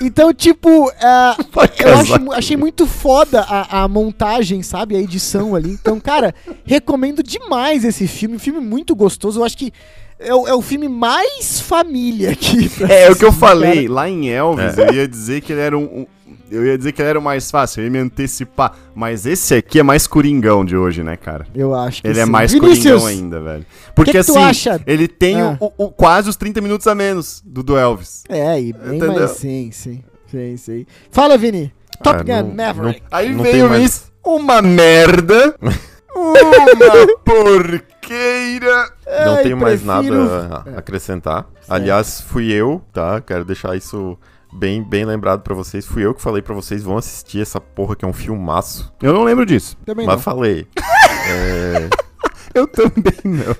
S1: então tipo,
S3: Vai
S1: eu acho, achei muito foda a, a montagem, sabe? A edição ali. Então, cara, recomendo demais esse filme. Um filme muito gostoso. Eu acho que é o, é o filme mais família aqui. pra
S3: É, o que eu falei.
S1: cara.
S3: Lá em Elvis, eu ia dizer que ele era um, um- Eu ia dizer que ele era o mais fácil, eu ia me antecipar. Mas esse aqui é mais coringão de hoje, né, cara?
S1: Eu acho que
S3: Ele é
S1: sim.
S3: mais
S1: Vinícius,
S3: coringão ainda, velho. Porque
S1: que que tu
S3: assim,
S1: acha?
S3: ele tem
S1: Ah.
S3: o- o- quase os 30 minutos a menos do do Elvis.
S1: É, e bem
S3: Entendeu?
S1: mais sim, sim. Sim, sim. Fala, Vini. Top
S2: Ah,
S1: Gun
S2: não-
S1: Maverick.
S3: Aí
S2: Não
S3: veio
S2: mais-
S3: isso, uma merda, uma porqueira.
S2: Não
S1: Ai,
S2: tenho mais
S1: prefiro-
S2: nada a acrescentar. Aliás, fui eu, tá? Quero deixar isso bem, bem lembrado pra vocês. Fui eu que falei pra vocês, vão assistir essa porra que é um filmaço.
S3: Eu não lembro disso.
S1: Também
S2: Mas
S1: não.
S2: falei. É,
S3: Eu também não.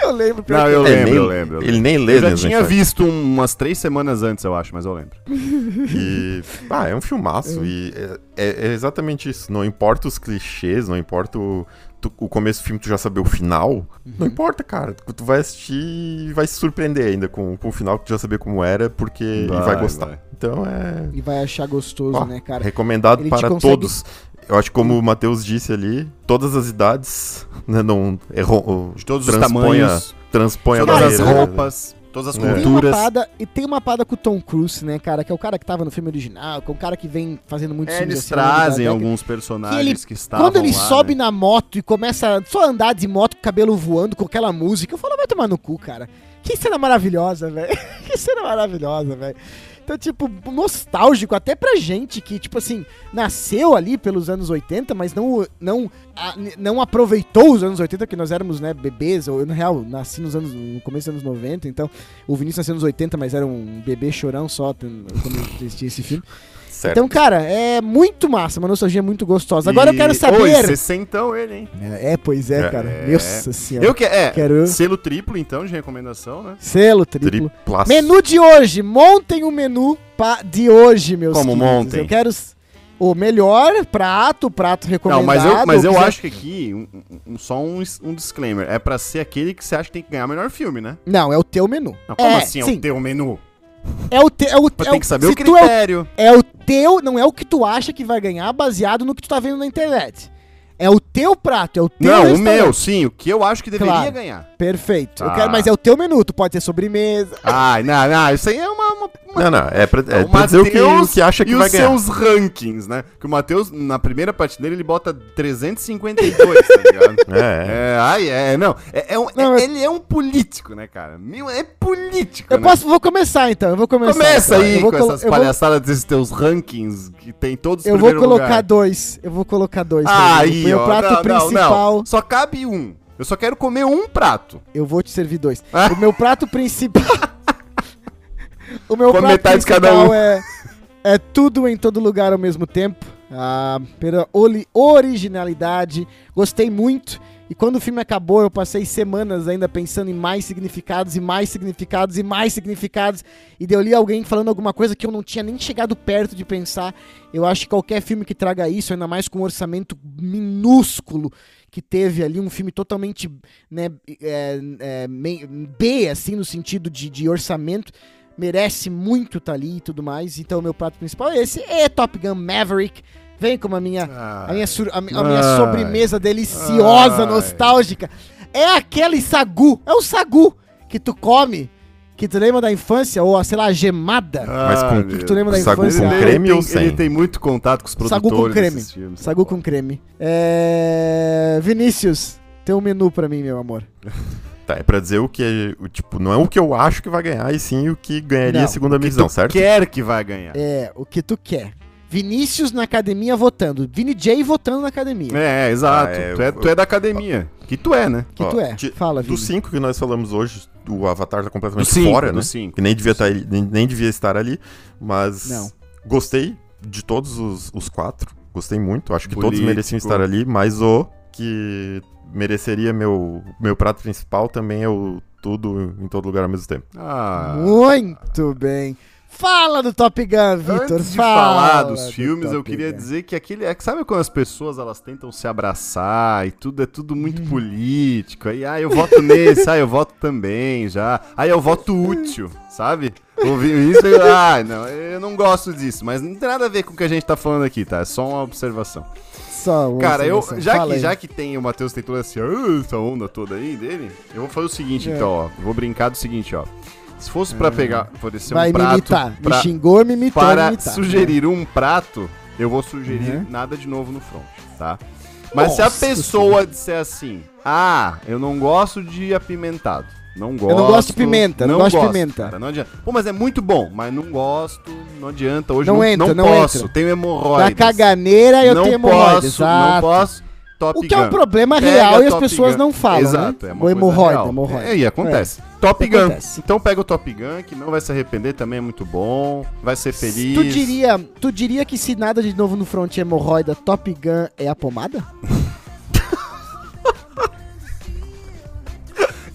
S1: Eu lembro.
S3: Não, eu
S2: é,
S3: lembro,
S2: nem-
S3: eu lembro. eu
S2: Ele nem lê
S3: Eu já tinha
S2: mensagens.
S3: visto um- umas três semanas antes, eu acho, mas eu lembro.
S2: E, ah, é um filmaço. E é, é- é exatamente isso. Não importa os clichês, não importa o, tu- o começo do filme, tu já saber o final. Não importa, cara. Tu vai assistir e vai se surpreender ainda com, com o final, que tu já saber como era, porque e vai
S3: Vai,
S2: gostar.
S3: vai.
S2: Então é.
S1: E vai achar gostoso,
S2: ó,
S1: né, cara?
S2: recomendado
S1: Ele
S2: para
S1: consegue-
S2: todos. Eu acho que como o Matheus disse ali, todas as idades, né, não errou,
S3: De todos os tamanhos,
S2: transpõe a
S3: todas as roupas, todas as
S2: É.
S1: Tem uma
S3: culturas.
S1: parada, e tem uma parada com o Tom Cruise, né, cara? Que é o cara que tava no filme original, que é um cara que vem fazendo muitos
S3: É,
S1: filmes
S3: eles
S1: assim,
S3: trazem
S1: década.
S3: alguns personagens que, estavam
S1: Quando ele
S3: lá,
S1: sobe
S3: né?
S1: na moto e começa só a andar de moto com o cabelo voando, com aquela música, eu falo, vai tomar no cu, cara. Que cena maravilhosa, velho. que cena maravilhosa, velho. Então, tipo, nostálgico até pra gente que, tipo assim, nasceu ali pelos anos 80, mas não, não, a- não aproveitou os anos 80, que nós éramos, né, bebês. Ou, na real, nasci nos anos, no começo dos anos 90, então o Vinícius nasceu nos 80, mas era um bebê chorão só quando existia esse filme.
S2: Certo.
S1: Então, cara, é muito massa, uma nostalgia muito gostosa. Agora eu quero
S3: E-
S1: saber.
S3: Oi, sessentão ele, hein?
S1: É, é, pois é,
S2: É.
S1: cara.
S3: É.
S1: Nossa senhora.
S3: Eu que, é,
S1: Quero-
S3: selo triplo, então, de recomendação, né?
S1: Selo triplo.
S2: Triplaço.
S1: Menu de hoje. Montem o menu pa- de hoje, meus
S3: Como
S1: queridos.
S3: montem?
S1: Eu quero o melhor prato, prato recomendado.
S3: Não, mas eu, mas eu
S1: quiser-
S3: acho que aqui, um- um- só um, um disclaimer, é pra ser aquele que você acha que tem que ganhar o melhor filme, né?
S1: Não, é o teu menu.
S3: Não, como
S1: é,
S3: assim é
S1: sim,
S3: o teu menu?
S1: É o teu. É o, é
S3: tem que saber
S1: se
S3: o
S1: tu é o-
S3: critério.
S1: é o teu, não é o que tu acha que vai ganhar baseado no que tu tá vendo na internet. É o teu prato, é o teu
S3: Não, o meu, sim, o que eu acho que deveria
S1: Claro.
S3: ganhar.
S1: Perfeito.
S3: Tá.
S1: quero, mas é o teu menu, tu pode ter sobremesa.
S3: Ai, não, não, isso aí é uma... uma, uma-
S2: Não, não, é pra, é
S3: o
S2: pra dizer o que, que acha que
S3: e
S2: vai
S3: os
S2: ganhar.
S3: seus rankings, né? Que o Matheus, na primeira prateleira, ele bota 352, tá ligado?
S2: É,
S3: É, ai, é, não. É, é um-
S1: Não,
S3: é-
S1: mas-
S3: Ele é um político, né, cara? Meu, é político.
S1: Eu
S3: né?
S1: posso, vou começar então, eu vou começar.
S3: Começa aí
S1: eu vou
S3: com essas
S1: eu vou-
S3: palhaçadas desses teus rankings que tem todos
S1: Eu vou colocar
S3: lugar.
S1: dois. Eu vou colocar dois.
S3: Ah, aí,
S1: Meu
S3: ó.
S1: prato
S3: não, não,
S1: principal.
S3: não. Só cabe um. Eu só quero comer um prato.
S1: Eu vou te servir dois.
S3: Ah.
S1: O meu prato principal. o meu prato
S3: metade de cada um.
S1: é, é tudo em todo lugar ao mesmo tempo. Ah, pela originalidade. Gostei muito. E quando o filme acabou, eu passei semanas ainda pensando em mais significados e mais significados e mais significados. E daí eu li alguém falando alguma coisa que eu não tinha nem chegado perto de pensar. Eu acho que qualquer filme que traga isso, ainda mais com um orçamento minúsculo que teve ali, um filme totalmente né, é, é, B, assim, no sentido de, de orçamento, merece muito estar ali e tudo mais. Então, meu prato principal é esse. É Top Gun Maverick. Vem como a minha, a minha, sur- a, a minha
S3: Ai.
S1: sobremesa deliciosa,
S3: Ai.
S1: nostálgica. É aquele sagu. É o sagu que tu come. Que tu lembra da infância? Ou, sei lá, a gemada.
S2: Mas com-
S1: que tu lembra da
S2: Sagu
S1: infância?
S2: com creme
S3: ele
S2: ou
S3: tem-
S2: sem?
S3: Ele tem muito contato com os
S1: Sagu
S3: produtores
S1: com creme.
S3: filmes.
S1: Sagu com creme. É... Vinícius, tem um menu pra mim, meu amor.
S2: Tá, é pra dizer o que é, o, tipo, não é o que eu acho que vai ganhar, e sim o que ganharia
S1: Não,
S2: segundo a minha visão,
S3: tu
S2: certo?
S3: quer que vai ganhar.
S1: É, o que tu quer. Vinícius na academia votando. Vini J votando na academia.
S3: É, é, exato.
S2: Ah, é,
S3: tu, é,
S2: eu-
S3: tu é da academia. Que tu é, né?
S1: Que
S2: Ó,
S1: tu é?
S2: de-
S1: Fala, Vini.
S2: Dos cinco que nós falamos hoje, o Avatar tá completamente
S3: Do cinco,
S2: fora,
S3: do
S2: né?
S3: cinco.
S2: Que nem devia, tá, nem, nem devia estar ali, mas
S1: Não.
S2: gostei de todos os, os quatro. Gostei muito. Acho que todos
S3: Político.
S2: mereciam estar ali, mas o que mereceria meu, meu prato principal também é o tudo em todo lugar ao mesmo tempo.
S3: Ah.
S1: Muito bem. Fala do Top Gun, Vitor.
S3: Antes de
S1: Fala
S3: falar dos
S1: do
S3: filmes, eu
S1: Top
S3: queria
S1: Gun.
S3: dizer que aquele. É que sabe quando as pessoas elas tentam se abraçar e tudo é tudo muito
S1: Hum.
S3: político. Aí, ah, eu voto nesse, ah, eu voto também já. Aí eu voto útil, sabe? Ouvi isso e eu, ah, não, eu não gosto disso, mas não tem nada a ver com o que a gente tá falando aqui, tá? É só uma observação.
S1: Uma
S3: Cara, eu, já
S1: Fala
S3: que,
S1: aí.
S3: já que tem o Matheus tem toda essa, ah, essa onda toda aí dele, eu vou fazer o seguinte,
S1: É.
S3: então, ó. Vou brincar do seguinte, ó. Se fosse pra pegar, poderia ser
S1: Vai
S3: um prato
S1: me imitar.
S3: pra-
S1: Me xingou, me imitou, me
S3: para
S1: imitar.
S3: sugerir um prato, eu vou sugerir
S1: Uhum.
S3: nada de novo no front, tá? Mas se a
S1: Nossa
S3: pessoa disser assim, ah, eu não gosto de apimentado, não gosto...
S1: não gosto de pimenta, não gosto de pimenta.
S3: Cara, não adianta. Pô, mas é muito bom, mas não gosto, não adianta, hoje
S1: Não
S3: não,
S1: entra,
S3: não
S1: não
S3: posso,
S1: entra.
S3: tenho
S1: Da
S3: hemorroidas.
S1: caganeira eu
S3: não
S1: tenho hemorroidas.
S3: posso, não
S1: exato.
S3: posso, Top
S1: O que é um
S3: Gun.
S1: problema
S3: Pega
S1: real e as
S3: Top
S1: pessoas
S3: Gun.
S1: não falam,
S3: Exato,
S1: né?
S3: é uma
S1: o hemorroida, hemorroida.
S3: É, e acontece. Top Gun.
S1: Acontece.
S3: Então pega o Top Gun, que não vai se arrepender, também é muito bom, vai ser feliz.
S1: Tu diria, tu diria que se nada de novo no front é hemorroida, Top Gun é a pomada?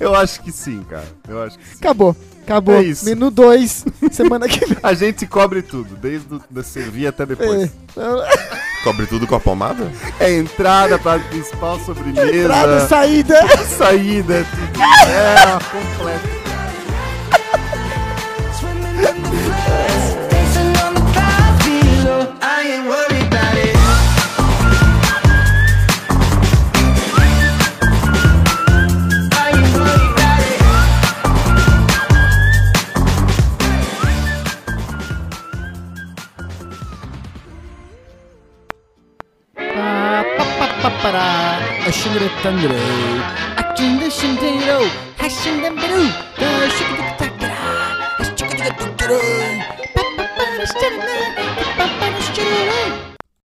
S3: Eu acho que sim, cara. Eu acho que sim.
S1: Acabou. Acabou.
S3: É isso.
S1: Menu 2, semana que vem.
S3: A gente cobre tudo, desde o da servir até depois.
S1: É.
S2: Cobre tudo com a pomada?
S3: É, entrada, prato principal, sobremesa,
S1: Entrada, saída.
S3: saída, é tudo. É, completo.
S1: Papara, a shimmer of thunder. A chin the shindero, hashing them blue.